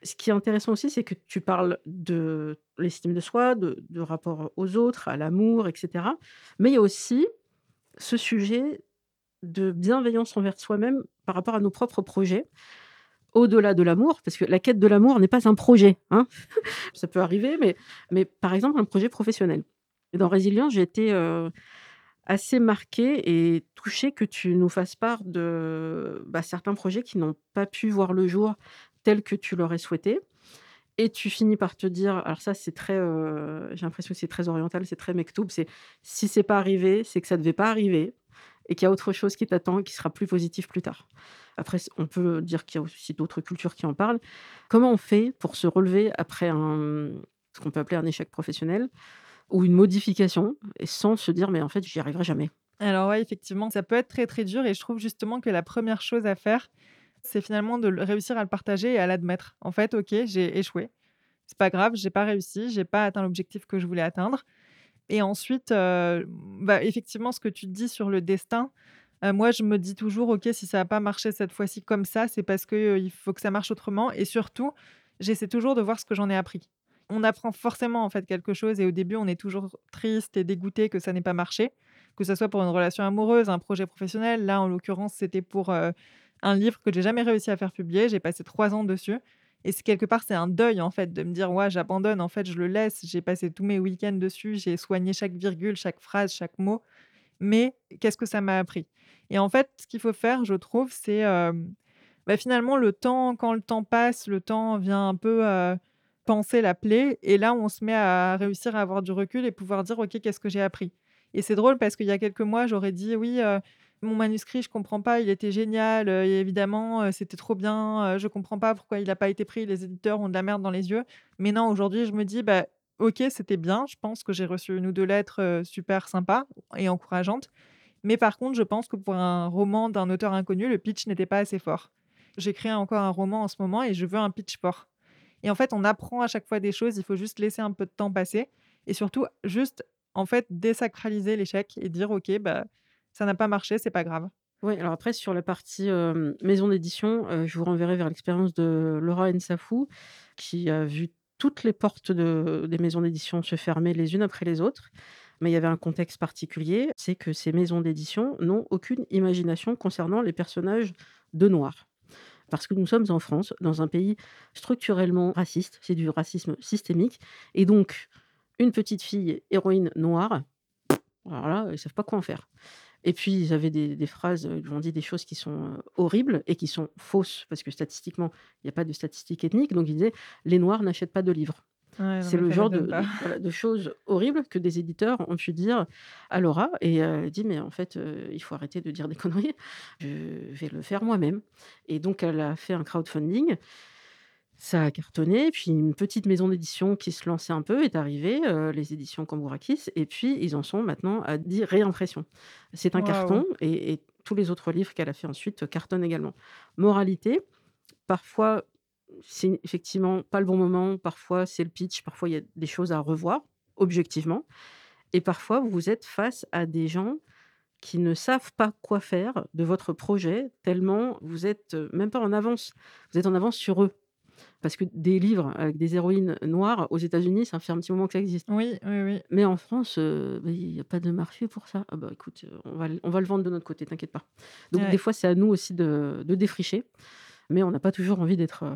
ce qui est intéressant aussi, c'est que tu parles de l'estime de soi, de, rapport aux autres, à l'amour, etc. Mais il y a aussi ce sujet de bienveillance envers soi-même par rapport à nos propres projets, au-delà de l'amour, parce que la quête de l'amour n'est pas un projet. Hein Ça peut arriver, mais, mais par exemple un projet professionnel. Et dans Résilience, j'ai été euh, assez marquée et touchée que tu nous fasses part de bah, certains projets qui n'ont pas pu voir le jour tel que tu l'aurais souhaité. Et tu finis par te dire, alors ça c'est très, euh, j'ai l'impression que c'est très oriental, c'est très mektoub, c'est si c'est pas arrivé, c'est que ça devait pas arriver et qu'il y a autre chose qui t'attend et qui sera plus positif plus tard. Après, on peut dire qu'il y a aussi d'autres cultures qui en parlent. Comment on fait pour se relever après un, ce qu'on peut appeler un échec professionnel ou une modification et sans se dire mais en fait j'y arriverai jamais? Alors ouais, effectivement, ça peut être très très dur et je trouve justement que la première chose à faire, c'est finalement de réussir à le partager et à l'admettre. En fait, OK, j'ai échoué. C'est pas grave, j'ai pas réussi, j'ai pas atteint l'objectif que je voulais atteindre. Et ensuite, euh, bah, effectivement, ce que tu dis sur le destin, euh, moi, je me dis toujours, OK, si ça n'a pas marché cette fois-ci comme ça, c'est parce qu'il euh, il faut que ça marche autrement. Et surtout, j'essaie toujours de voir ce que j'en ai appris. On apprend forcément en fait quelque chose et au début, on est toujours triste et dégoûté que ça n'ait pas marché, que ce soit pour une relation amoureuse, un projet professionnel. Là, en l'occurrence, c'était pour un livre que j'ai jamais réussi à faire publier. J'ai passé trois ans dessus. Et quelque part, c'est un deuil, en fait, de me dire, ouais, j'abandonne, en fait, je le laisse. J'ai passé tous mes week-ends dessus, j'ai soigné chaque virgule, chaque phrase, chaque mot. Mais qu'est-ce que ça m'a appris? Et en fait, ce qu'il faut faire, je trouve, c'est bah, finalement le temps, quand le temps passe, le temps vient un peu penser la plaie. Et là, on se met à réussir à avoir du recul et pouvoir dire, OK, qu'est-ce que j'ai appris? Et c'est drôle parce qu'il y a quelques mois, j'aurais dit, oui, mon manuscrit, je comprends pas, il était génial, euh, et évidemment, euh, c'était trop bien, euh, je comprends pas pourquoi il n'a pas été pris, les éditeurs ont de la merde dans les yeux. Mais non, aujourd'hui, je me dis, bah, ok, c'était bien, je pense que j'ai reçu une ou deux lettres super sympas et encourageantes. Mais par contre, je pense que pour un roman d'un auteur inconnu, le pitch n'était pas assez fort. J'écris encore un roman en ce moment et je veux un pitch fort. Et en fait, on apprend à chaque fois des choses, il faut juste laisser un peu de temps passer. et surtout juste, en fait, désacraliser l'échec et dire: «OK, bah, ça n'a pas marché, c'est pas grave». Oui, alors après sur la partie, maison d'édition, je vous renverrai vers l'expérience de Laura Nsafou qui a vu toutes les portes de des maisons d'édition se fermer les unes après les autres. Mais il y avait un contexte particulier, c'est que ces maisons d'édition n'ont aucune imagination concernant les personnages de noirs. Parce que nous sommes en France, dans un pays structurellement raciste, c'est du racisme systémique et donc une petite fille héroïne noire, alors là, ils savent pas quoi en faire. Et puis ils avaient des des phrases, heu, ils ont dit des choses qui sont, heu, horribles et qui sont fausses parce que statistiquement, il y a pas de statistiques ethniques, donc ils disaient: «Les noirs n'achètent pas de livres». Ouais, C'est le genre de choses horribles que des éditeurs ont pu dire à Laura et elle dit: «Mais en fait, il faut arrêter de dire des conneries, je vais le faire moi-même» et donc elle a fait un crowdfunding. Ça a cartonné, puis une petite maison d'édition qui se lançait un peu est arrivée, heu, les éditions Cambourakis et puis ils en sont maintenant à 10 réimpressions. C'est un carton et et tous les autres livres qu'elle a fait ensuite cartonnent également. Moralité, parfois c'est effectivement pas le bon moment, parfois c'est le pitch, parfois il y a des choses à revoir, objectivement et parfois vous êtes face à des gens qui ne savent pas quoi faire de votre projet tellement vous êtes, heu, même pas en avance, vous êtes en avance sur eux. Parce que des livres avec des héroïnes noires aux États-Unis, ça fait un petit moment que ça existe. Oui, oui, oui. Mais en France, heu, beh, il y a pas de marché pour ça. Ah bah, écoute, heu, on va on va le vendre de notre côté, t'inquiète pas. Donc des fois, c'est à nous aussi de de défricher, mais on n'a pas toujours envie d'être, heu,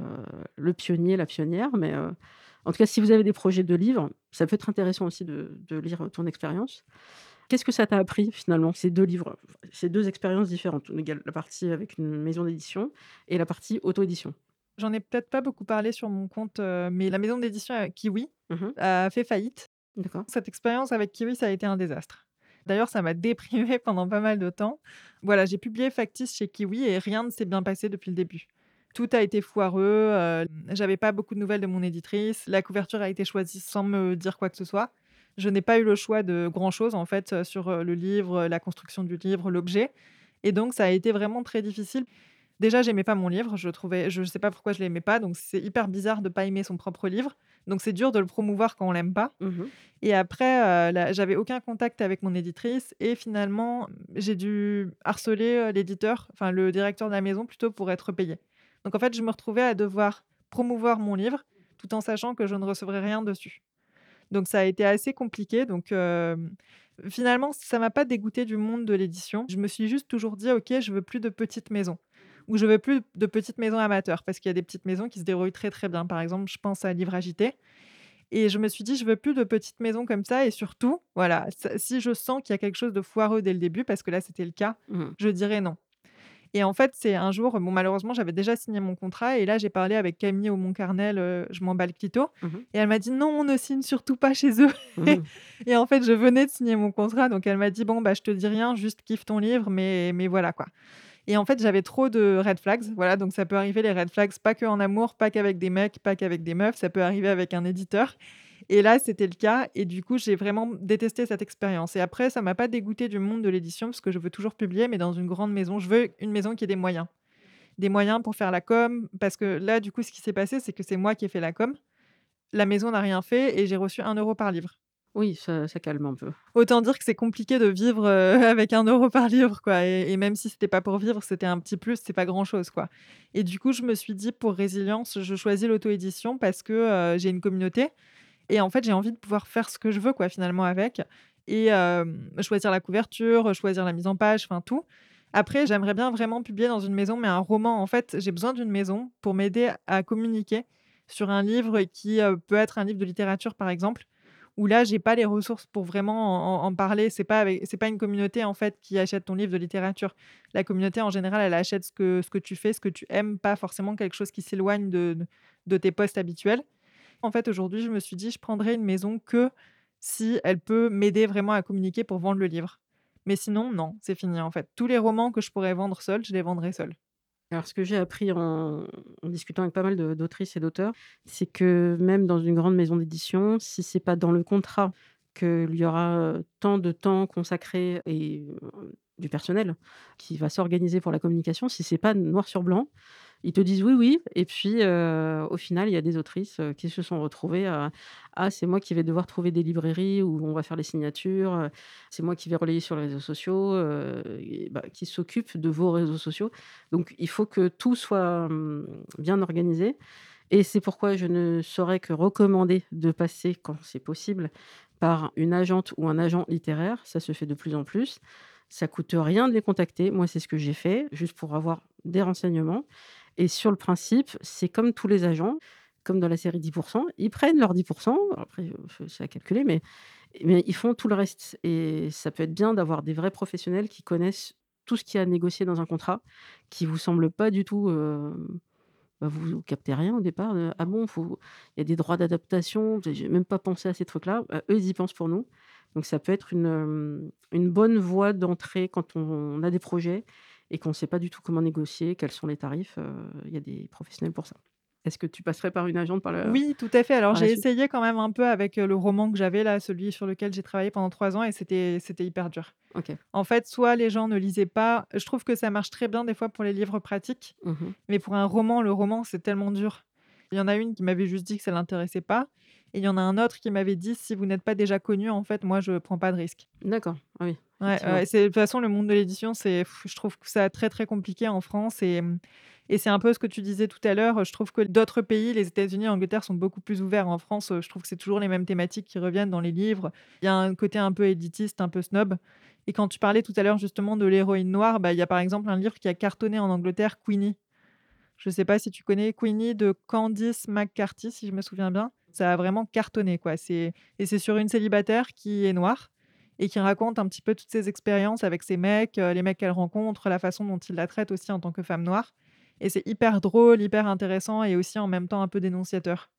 le pionnier, la pionnière, mais en tout cas, si vous avez des projets de livres, ça peut être intéressant aussi de de lire ton expérience. Qu'est-ce que ça t'a appris finalement, ces 2 livres, ces 2 expériences différentes? La partie avec une maison d'édition et la partie auto-édition? J'en ai peut-être pas beaucoup parlé sur mon compte, heu, mais la maison d'édition, heu, Kiwi, Mmh mh. a fait faillite. Cette expérience avec Kiwi, ça a été un désastre. D'ailleurs, ça m'a déprimée pendant pas mal de temps. Voilà, j'ai publié Factice chez Kiwi et rien ne s'est bien passé depuis le début. Tout a été foireux, heu, j'avais pas beaucoup de nouvelles de mon éditrice, la couverture a été choisie sans me dire quoi que ce soit. Je n'ai pas eu le choix de grand chose en fait, heu, sur, le livre, la construction du livre, l'objet et donc ça a été vraiment très difficile. Déjà, j'aimais pas mon livre, je trouvais je sais pas pourquoi je l'aimais pas, donc c'est hyper bizarre de pas aimer son propre livre. Donc c'est dur de le promouvoir quand on l'aime pas Mmh mh. et après, la j'avais aucun contact avec mon éditrice et finalement, j'ai dû harceler, heu, l'éditeur, enfin le directeur de la maison plutôt pour être payée. Donc en fait, je me retrouvais à devoir promouvoir mon livre, tout en sachant que je ne recevrais rien dessus. Donc ça a été assez compliqué, donc hem, finalement, ça m'a pas dégoûtée du monde de l'édition. Je me suis juste toujours dit: «OK, je veux plus de petites maisons» ou «Je veux plus de petites maisons amateurs» parce qu'il y a des petites maisons qui se débrouillent très, très bien. Par exemple, je pense à Livres Agités et je me suis dit: «Je veux plus de petites maisons comme ça» et surtout, voilà, si je sens qu'il y a quelque chose de foireux dès le début, parce que là, c'était le cas, Mmh mh. je dirais non et en fait, c'est un jour bon, malheureusement, j'avais déjà signé mon contrat et là, j'ai parlé avec Camille Aumont-Cornell, heu, je m'en bats le clito Mmh mh. et elle m'a dit: «Non, ne signe surtout pas chez eux» Mmh et mh. et en fait, je venais de signer mon contrat, donc elle m'a dit: «Bon, bah, je te dis rien, juste kiffe ton livre, mais mais voilà, quoi» et en fait, j'avais trop de red flags, voilà, donc ça peut arriver les red flags, pas qu'en amour, pas qu'avec des mecs, pas qu'avec des meufs, ça peut arriver avec un éditeur et là, c'était le cas et du coup, j'ai vraiment détesté cette expérience et après, ça m'a pas dégoûtée du monde de l'édition parce que je veux toujours publier, mais dans une grande maison. Je veux une maison qui ait des moyens. Des moyens pour faire la com, parce que là, du coup, ce qui s'est passé, c'est que c'est moi qui ai fait la com. La maison n'a rien fait et j'ai reçu 1 € par livre. Oui, ça calme un peu. Autant dire que c'est compliqué de vivre, heu, avec 1 € par livre, quoi et même si c'était pas pour vivre, c'était un petit plus, c'est pas grand-chose, quoi et du coup, je me suis dit: «Pour résilience, je choisis l'auto-édition parce que, heu, j'ai une communauté et en fait, j'ai envie de pouvoir faire ce que je veux, quoi, finalement, avec et choisir la couverture, choisir la mise en page, enfin tout. Après, j'aimerais bien vraiment publier dans une maison, mais un roman. En fait, j'ai besoin d'une maison pour m'aider à communiquer sur un livre qui, heu, peut être un livre de littérature, par exemple, où là, j'ai pas les ressources pour vraiment en parler. C'est pas c'est pas une communauté, en fait, qui achète ton livre de littérature. La communauté, en général, elle achète ce que ce que tu fais, ce que tu aimes, pas forcément quelque chose qui s'éloigne de de tes posts habituels. En fait, aujourd'hui, je me suis dit: «Je prendrai une maison que si elle peut m'aider vraiment à communiquer pour vendre le livre». Mais sinon, non, c'est fini, en fait. Tous les romans que je pourrais vendre seule, je les vendrai seule. Alors ce que j'ai appris en discutant avec pas mal d'autrices et d'auteurs, c'est que même dans une grande maison d'édition, si c'est pas dans le contrat qu'il y aura, heu, tant de temps consacré et heu, du personnel qui va s'organiser pour la communication, si c'est pas noir sur blanc, Ils te disent: «Oui, oui» et puis, heu, au final, il y a des autrices, heu, qui se sont retrouvées à: «Ah, c'est moi qui vais devoir trouver des librairies où on va faire les signatures, heu, c'est moi qui vais relayer sur les réseaux sociaux», bah, qui s'occupent de vos réseaux sociaux. Donc il faut que tout soit, mmh, bien organisé et c'est pourquoi je ne saurais que recommander de passer, quand c'est possible, par une agente ou un agent littéraire. Ça se fait de plus en plus. Ça coûte rien de les contacter. Moi, c'est ce que j'ai fait, juste pour avoir des renseignements et sur le principe, c'est comme tous les agents, comme dans la série 10% ils prennent leurs 10% après, heu, c'est à calculer, mais ils font tout le reste et ça peut être bien d'avoir des vrais professionnels qui connaissent tout ce qu'il y a à négocier dans un contrat, qui vous semblent pas du tout, hem, bah, vous vous captez rien au départ, «Ah bon, il y a des droits d'adaptation, j'ai même pas pensé à ces trucs-là». Bah, eux, ils y pensent pour nous. Donc ça peut être une, une bonne voie d'entrée quand on a des projets et qu'on ne sait pas du tout comment négocier, quels sont les tarifs, heu, il y a des professionnels pour ça. Est-ce que tu passerais par une agente par Oui, tout à fait. Alors j'ai essayé quand même un peu avec, heu, le roman que j'avais là, celui sur lequel j'ai travaillé pendant 3 ans et c'était c'était hyper dur. En fait, soit les gens ne lisaient pas je trouve que ça marche très bien des fois pour les livres pratiques, Mmh mais pour un roman, le roman, c'est tellement dur. Il y en a une qui m'avait juste dit que ça l'intéressait pas et il y en a un autre qui m'avait dit: «Si vous n'êtes pas déjà connu, en fait, moi, je prends pas de risque». D'accord. Ah oui, Ouais, c'est de toute façon, le monde de l'édition, c'est je trouve que ça très, très compliqué en France et mmh et c'est un peu ce que tu disais tout à l'heure, je trouve que d'autres pays, les États-Unis, l'Angleterre sont beaucoup plus ouverts. En France, je trouve que c'est toujours les mêmes thématiques qui reviennent dans les livres. Il y a un côté un peu élitiste, un peu snob et quand tu parlais tout à l'heure justement de l'héroïne noire, bah, il y a par exemple un livre qui a cartonné en Angleterre, Queenie. Je sais pas si tu connais Queenie de Candice McCarthy, si je me souviens bien. Ça a vraiment cartonné, quoi. C'est et c'est sur une célibataire qui est noire et qui raconte un petit peu toutes ses expériences avec ses mecs, heu, les mecs qu'elle rencontre, la façon dont ils la traitent aussi en tant que femme noire et c'est hyper drôle, hyper intéressant et aussi en même temps un peu dénonciateur.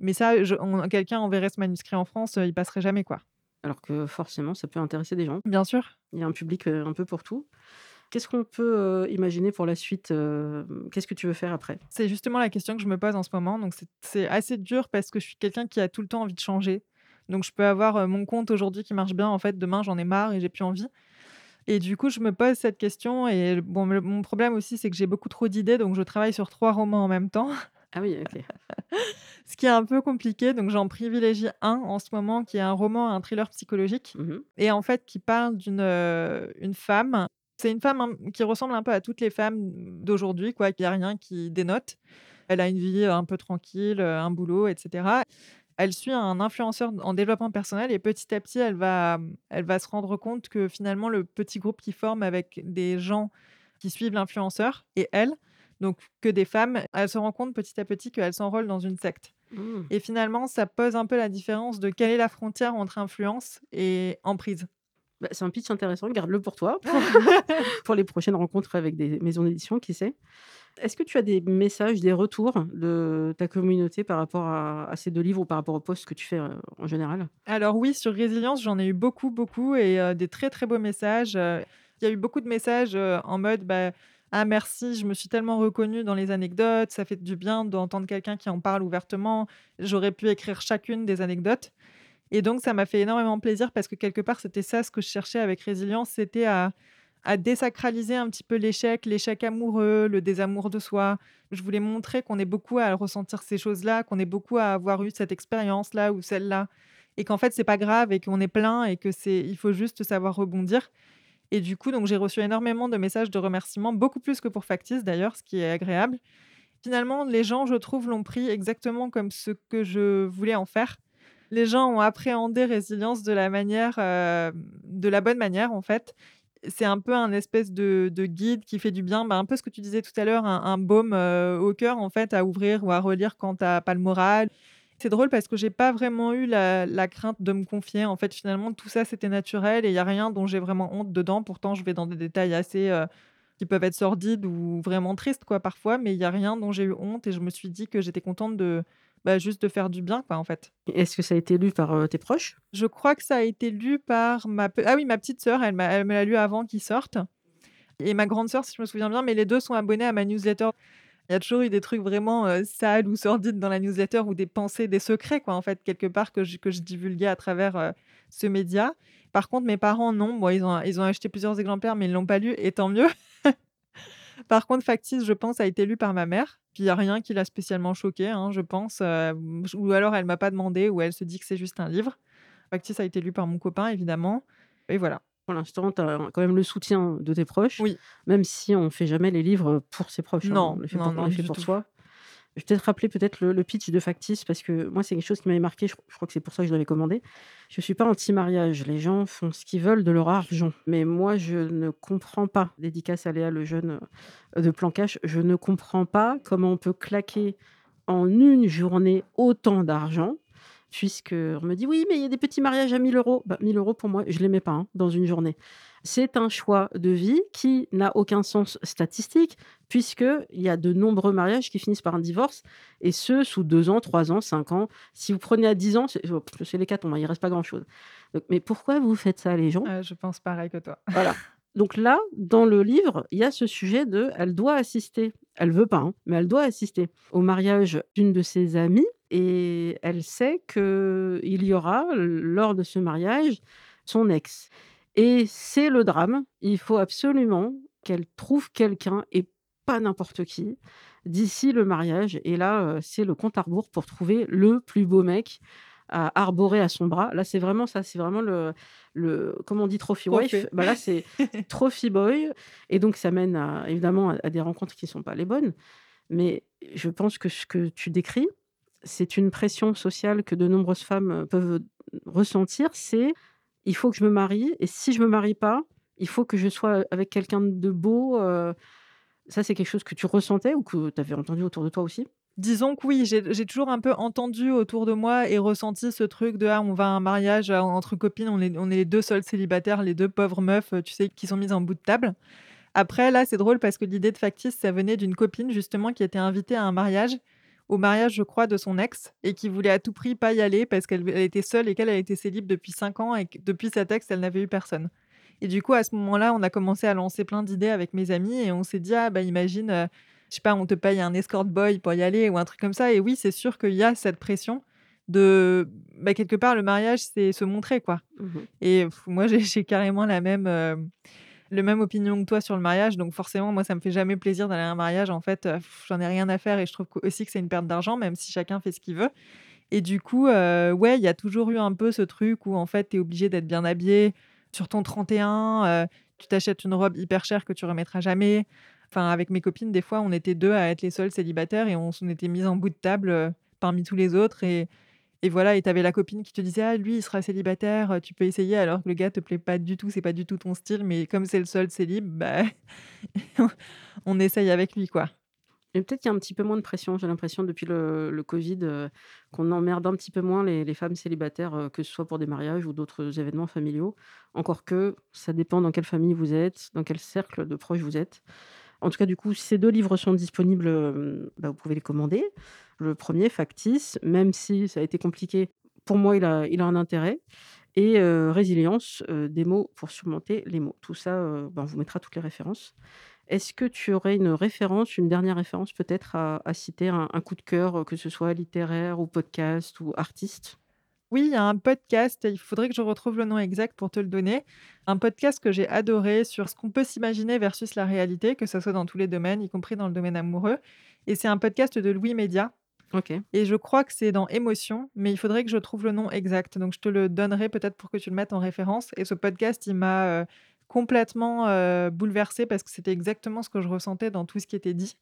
Mais ça, je on quelqu'un enverrait ce manuscrit en France, heu, il passerait jamais, quoi. Alors que forcément, ça peut intéresser des gens. Bien sûr. Il y a un public, heu, un peu pour tout. Qu'est-ce qu'on peut, heu, imaginer pour la suite, hem? Qu'est-ce que tu veux faire après? C'est justement la question que je me pose en ce moment, donc c'est assez dur parce que je suis quelqu'un qui a tout le temps envie de changer. Donc je peux avoir, heu, mon compte aujourd'hui qui marche bien, en fait, demain j'en ai marre et j'ai plus envie et du coup, je me pose cette question et bon, le mon problème aussi, c'est que j'ai beaucoup trop d'idées, donc je travaille sur 3 romans en même temps, Ah oui, OK. ce qui est un peu compliqué, donc j'en privilégie un en ce moment qui est un roman, un thriller psychologique Mmh et en fait qui parle d'une, une femme. C'est une femme, hein, qui ressemble un peu à toutes les femmes d'aujourd'hui, quoi. Il y a rien qui dénote. Elle a une vie, un peu tranquille, un boulot et cetera. Elle suit un influenceur en développement personnel et petit à petit, elle va, elle va se rendre compte que finalement le petit groupe qu'ils forme avec des gens qui suivent l'influenceur et elle, donc que des femmes, elle se rend compte petit à petit qu'elle s'enrôle dans une secte Mmh. et finalement, ça pose un peu la différence de quelle est la frontière entre influence et emprise. Bah, c'est un pitch intéressant, garde-le pour toi, pour pour les prochaines rencontres avec des maisons d'édition, qui sait? Est-ce que tu as des messages, des retours de ta communauté par rapport à à ces 2 livres ou par rapport aux posts que tu fais, heu, en général? Alors oui, sur résilience, j'en ai eu beaucoup, beaucoup et heu, des très, très beaux messages, heu. Il y a eu beaucoup de messages, en mode, bah: «Ah merci, je me suis tellement reconnue dans les anecdotes, ça fait du bien d'entendre quelqu'un qui en parle ouvertement. J'aurais pu écrire chacune des anecdotes» et donc ça m'a fait énormément plaisir parce que quelque part, c'était ça ce que je cherchais avec résilience, c'était à désacraliser un petit peu l'échec, l'échec amoureux, le désamour de soi. Je voulais montrer qu'on est beaucoup à ressentir ces choses-là, qu'on est beaucoup à avoir eu cette expérience-là ou celle-là et qu'en fait, c'est pas grave et qu'on est plein et que c'est il faut juste savoir rebondir et du coup, donc j'ai reçu énormément de messages de remerciements, beaucoup plus que pour Factice d'ailleurs, ce qui est agréable. Finalement, les gens, je trouve, l'ont pris exactement comme ce que je voulais en faire. Les gens ont appréhendé Résilience de la manière, heu, de la bonne manière, en fait. C'est un peu un espèce de de guide qui fait du bien, bah, un peu ce que tu disais tout à l'heure, un baume, heu, au cœur, en fait, à ouvrir ou à relire quand tu as pas le moral. C'est drôle parce que j'ai pas vraiment eu la crainte de me confier. En fait, finalement, tout ça, c'était naturel et il y a rien dont j'ai vraiment honte dedans. Pourtant, je vais dans des détails assez, heu, qui peuvent être sordides ou vraiment tristes, quoi, parfois, mais il y a rien dont j'ai eu honte et je me suis dit que j'étais contente de, bah, juste de faire du bien, quoi, en fait. Est-ce que ça a été lu par, heu, tes proches? Je crois que ça a été lu par ma ah oui, ma petite sœur, elle m'a elle me l'a lu avant qu'il sorte et ma grande sœur, si je me souviens bien, mais les 2 sont abonnés à ma newsletter. Il y a toujours eu des trucs vraiment, heu, sales ou sordides dans la newsletter ou des pensées, des secrets, quoi, en fait, quelque part que je que je divulguais à travers, heu, ce média. Par contre, mes parents, non. Bon, ils ont ils ont acheté plusieurs exemplaires, mais ils l'ont pas lu et tant mieux Par contre, Factice, je pense, a été lu par ma mère. Puis il y a rien qui l'a spécialement choquée, hein, je pense, heu, ou alors elle m'a pas demandé ou elle se dit que c'est juste un livre. Factice a été lu par mon copain évidemment et voilà. Pour l'instant, tu as quand même le soutien de tes proches, Oui. même si on fait jamais les livres pour ses proches, hein, Non, on les fait non, pour on non, les fait pour soi. Je vais peut-être rappeler peut-être le le pitch de Factice parce que moi, c'est quelque chose qui m'avait marqué, je crois que c'est pour ça que je l'avais commandé. Je suis pas anti-mariage, les gens font ce qu'ils veulent de leur argent, mais moi, je ne comprends pas, dédicace à Léa Lejeune, heu, de Plan Cash, je ne comprends pas comment on peut claquer en une journée autant d'argent, puisqu'on me dit: «Oui, mais il y a des petits mariages à 1 000 €». Bah, 1 000 € pour moi, je les mets pas, hein, dans une journée. C'est un choix de vie qui n'a aucun sens statistique, puisqu'il y a de nombreux mariages qui finissent par un divorce et ce, sous 2 ans, 3 ans, 5 ans. Si vous prenez à 10 ans, c'est c'est l'hécatombe, hein, il reste pas grand-chose. Mais pourquoi vous faites ça les gens? Heu, je pense pareil que toi. Voilà. Donc là, dans le livre, il y a ce sujet de elle doit assister, elle veut pas, hein, mais elle doit assister au mariage d'une de ses amies et elle sait qu'il y aura, lors de ce mariage, son ex et c'est le drame. Il faut absolument qu'elle trouve quelqu'un et pas n'importe qui, d'ici le mariage et là, c'est le compte à rebours pour trouver le plus beau mec à arborer à son bras. Là, c'est vraiment ça, c'est vraiment le le comment on dit? Trophy wife. Bah, là, c'est trophy boy et donc ça mène à évidemment à à des rencontres qui sont pas les bonnes. Mais je pense que ce que tu décris, c'est une pression sociale que de nombreuses femmes, heu, peuvent ressentir. C'est: «Il faut que je me marie et si je me marie pas, il faut que je sois avec quelqu'un de beau», heu, ça, c'est quelque chose que tu ressentais ou que tu avais entendu autour de toi aussi? Disons que oui, j'ai toujours un peu entendu autour de moi et ressenti ce truc de: «Ah, on va à un mariage, entre copines, on est on est les 2 seuls célibataires, les 2 pauvres meufs, tu sais, qui sont mises en bout de table». Après là, c'est drôle parce que l'idée de Factice, ça venait d'une copine justement qui était invitée à un mariage, au mariage, je crois, de son ex et qui voulait à tout prix pas y aller parce qu'elle elle était seule et qu'elle, elle était célibe depuis 5 ans et que depuis cet ex, elle n'avait eu personne. Et du coup, à ce moment-là, on a commencé à lancer plein d'idées avec mes amis et on s'est dit: «Ah bah, imagine, heu, je sais pas, on te paye un escort boy pour y aller» ou un truc comme ça et oui, c'est sûr qu'il y a cette pression de bah, quelque part, le mariage, c'est se montrer, quoi Mmh mh. et pff, moi, j'ai carrément la même, heu, le même opinion que toi sur le mariage donc forcément, moi, ça me fait jamais plaisir d'aller à un mariage, en fait, heu, j'en ai rien à faire et je trouve aussi que c'est une perte d'argent, même si chacun fait ce qu'il veut et du coup, heu, ouais, il y a toujours eu un peu ce truc où, en fait, tu es obligé d'être bien habillé sur ton 31, heu, tu t'achètes une robe hyper chère que tu remettras jamais. Enfin, avec mes copines, des fois, on était 2 à être les seuls célibataires et on s'en était mises en bout de table, heu, parmi tous les autres et et voilà et tu avais la copine qui te disait: «Ah, lui, il sera célibataire, tu peux essayer», alors que le gars te plaît pas du tout, c'est pas du tout ton style, mais comme c'est le seul célib, bah, on essaye avec lui, quoi. Et peut-être qu'il y a un petit peu moins de pression, j'ai l'impression depuis le le covid, heu, qu'on emmerde un petit peu moins les les femmes célibataires, heu, que ce soit pour des mariages ou d'autres événements familiaux. Encore que, ça dépend dans quelle famille vous êtes, dans quel cercle de proches vous êtes. En tout cas, du coup, ces 2 livres sont disponibles, hem, bah, vous pouvez les commander. Le 1er, Factice, même si ça a été compliqué, pour moi, il a il a un intérêt et heu, Résilience, heu, des mots pour surmonter les mots. Tout ça, heu, bah, on vous mettra toutes les références. Est-ce que tu aurais une référence, une dernière référence peut-être à citer, un coup de cœur, que ce soit littéraire ou podcast ou artiste? Oui, il y a un podcast, il faudrait que je retrouve le nom exact pour te le donner. Un podcast que j'ai adoré sur ce qu'on peut s'imaginer versus la réalité, que ça soit dans tous les domaines, y compris dans le domaine amoureux et c'est un podcast de Louis Média OK. et je crois que c'est dans Émotions, mais il faudrait que je trouve le nom exact. Donc je te le donnerai peut-être pour que tu le mettes en référence et ce podcast, il m'a, heu, complètement, heu, bouleversée parce que c'était exactement ce que je ressentais dans tout ce qui était dit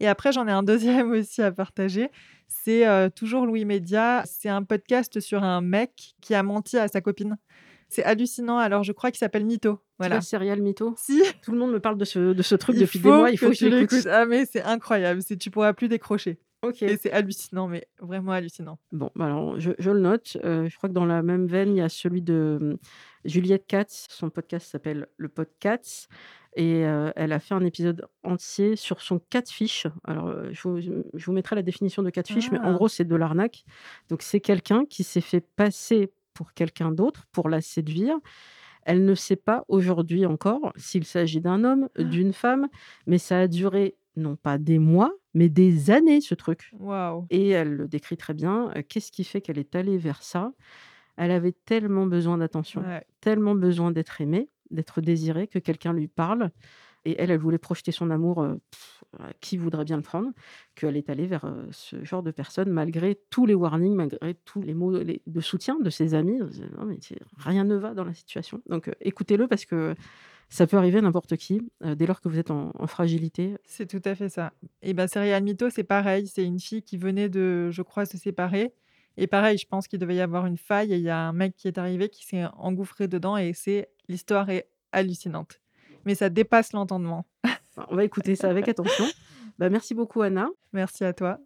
et après j'en ai un 2e aussi à partager. C'est, heu, toujours Louis Média, c'est un podcast sur un mec qui a menti à sa copine. C'est hallucinant, alors je crois qu'il s'appelle Mytho, voilà. le serial Mytho? Si! Tout le monde me parle de ce de ce truc Il depuis des mois, il faut que que je tu l'écoute. l'écoutes. Ah mais c'est incroyable, tu pourras plus décrocher OK. et c'est hallucinant, mais vraiment hallucinant. Bon, bah, alors je je le note, heu, je crois que dans la même veine, il y a celui de, mmh, Juliette Katz, son podcast s'appelle Le Podcasts et heu, elle a fait un épisode entier sur son catfish. Alors, heu, je vous je vous mettrai la définition de catfish, mais en Ah! gros, c'est de l'arnaque. Donc c'est quelqu'un qui s'est fait passer pour quelqu'un d'autre pour la séduire. Elle ne sait pas aujourd'hui encore s'il s'agit d'un homme, d'une femme, mais ça a duré non pas des mois, mais des années ce truc et elle le décrit très bien. Heu, qu'est-ce qui fait qu'elle est allée vers ça? Elle avait tellement besoin d'attention, Ouais. tellement besoin d'être aimée, d'être désirée, que quelqu'un lui parle et elle, elle voulait projeter son amour, heu, qui voudrait bien le prendre? Qu'elle est allée vers, heu, ce genre de personne malgré tous les warnings, malgré tous les mots les de soutien de ses amis. «Non mais rien ne va dans la situation». Donc, heu, écoutez-le parce que ça peut arriver à n'importe qui, heu, dès lors que vous êtes en en fragilité. C'est tout à fait ça et bah, Serial Mytho, c'est pareil, c'est une fille qui venait de, je crois, se séparer et pareil, je pense qu'il devait y avoir une faille et il y a un mec qui est arrivé, qui s'est engouffré dedans et c'est l'histoire est hallucinante, mais ça dépasse l'entendement. On va écouter ça avec attention. Bah, merci beaucoup Anna. Merci à toi.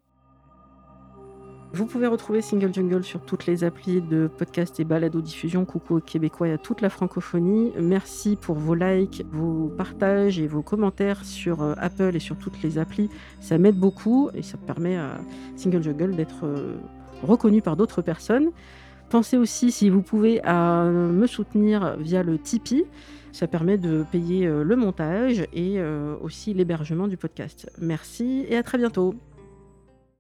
Vous pouvez retrouver Single Jungle sur toutes les applis de podcast et balado-diffusion. Coucou aux Québécois et à toute la francophonie. Merci pour vos likes, vos partages et vos commentaires sur euh, Apple et sur toutes les applis. Ça m'aide beaucoup et ça permet à Single Jungle d'être euh, reconnu par d'autres personnes. Pensez aussi, si vous pouvez, à me soutenir via le Tipeee. Ça permet de payer euh, le montage et aussi l'hébergement du podcast. Merci et à très bientôt.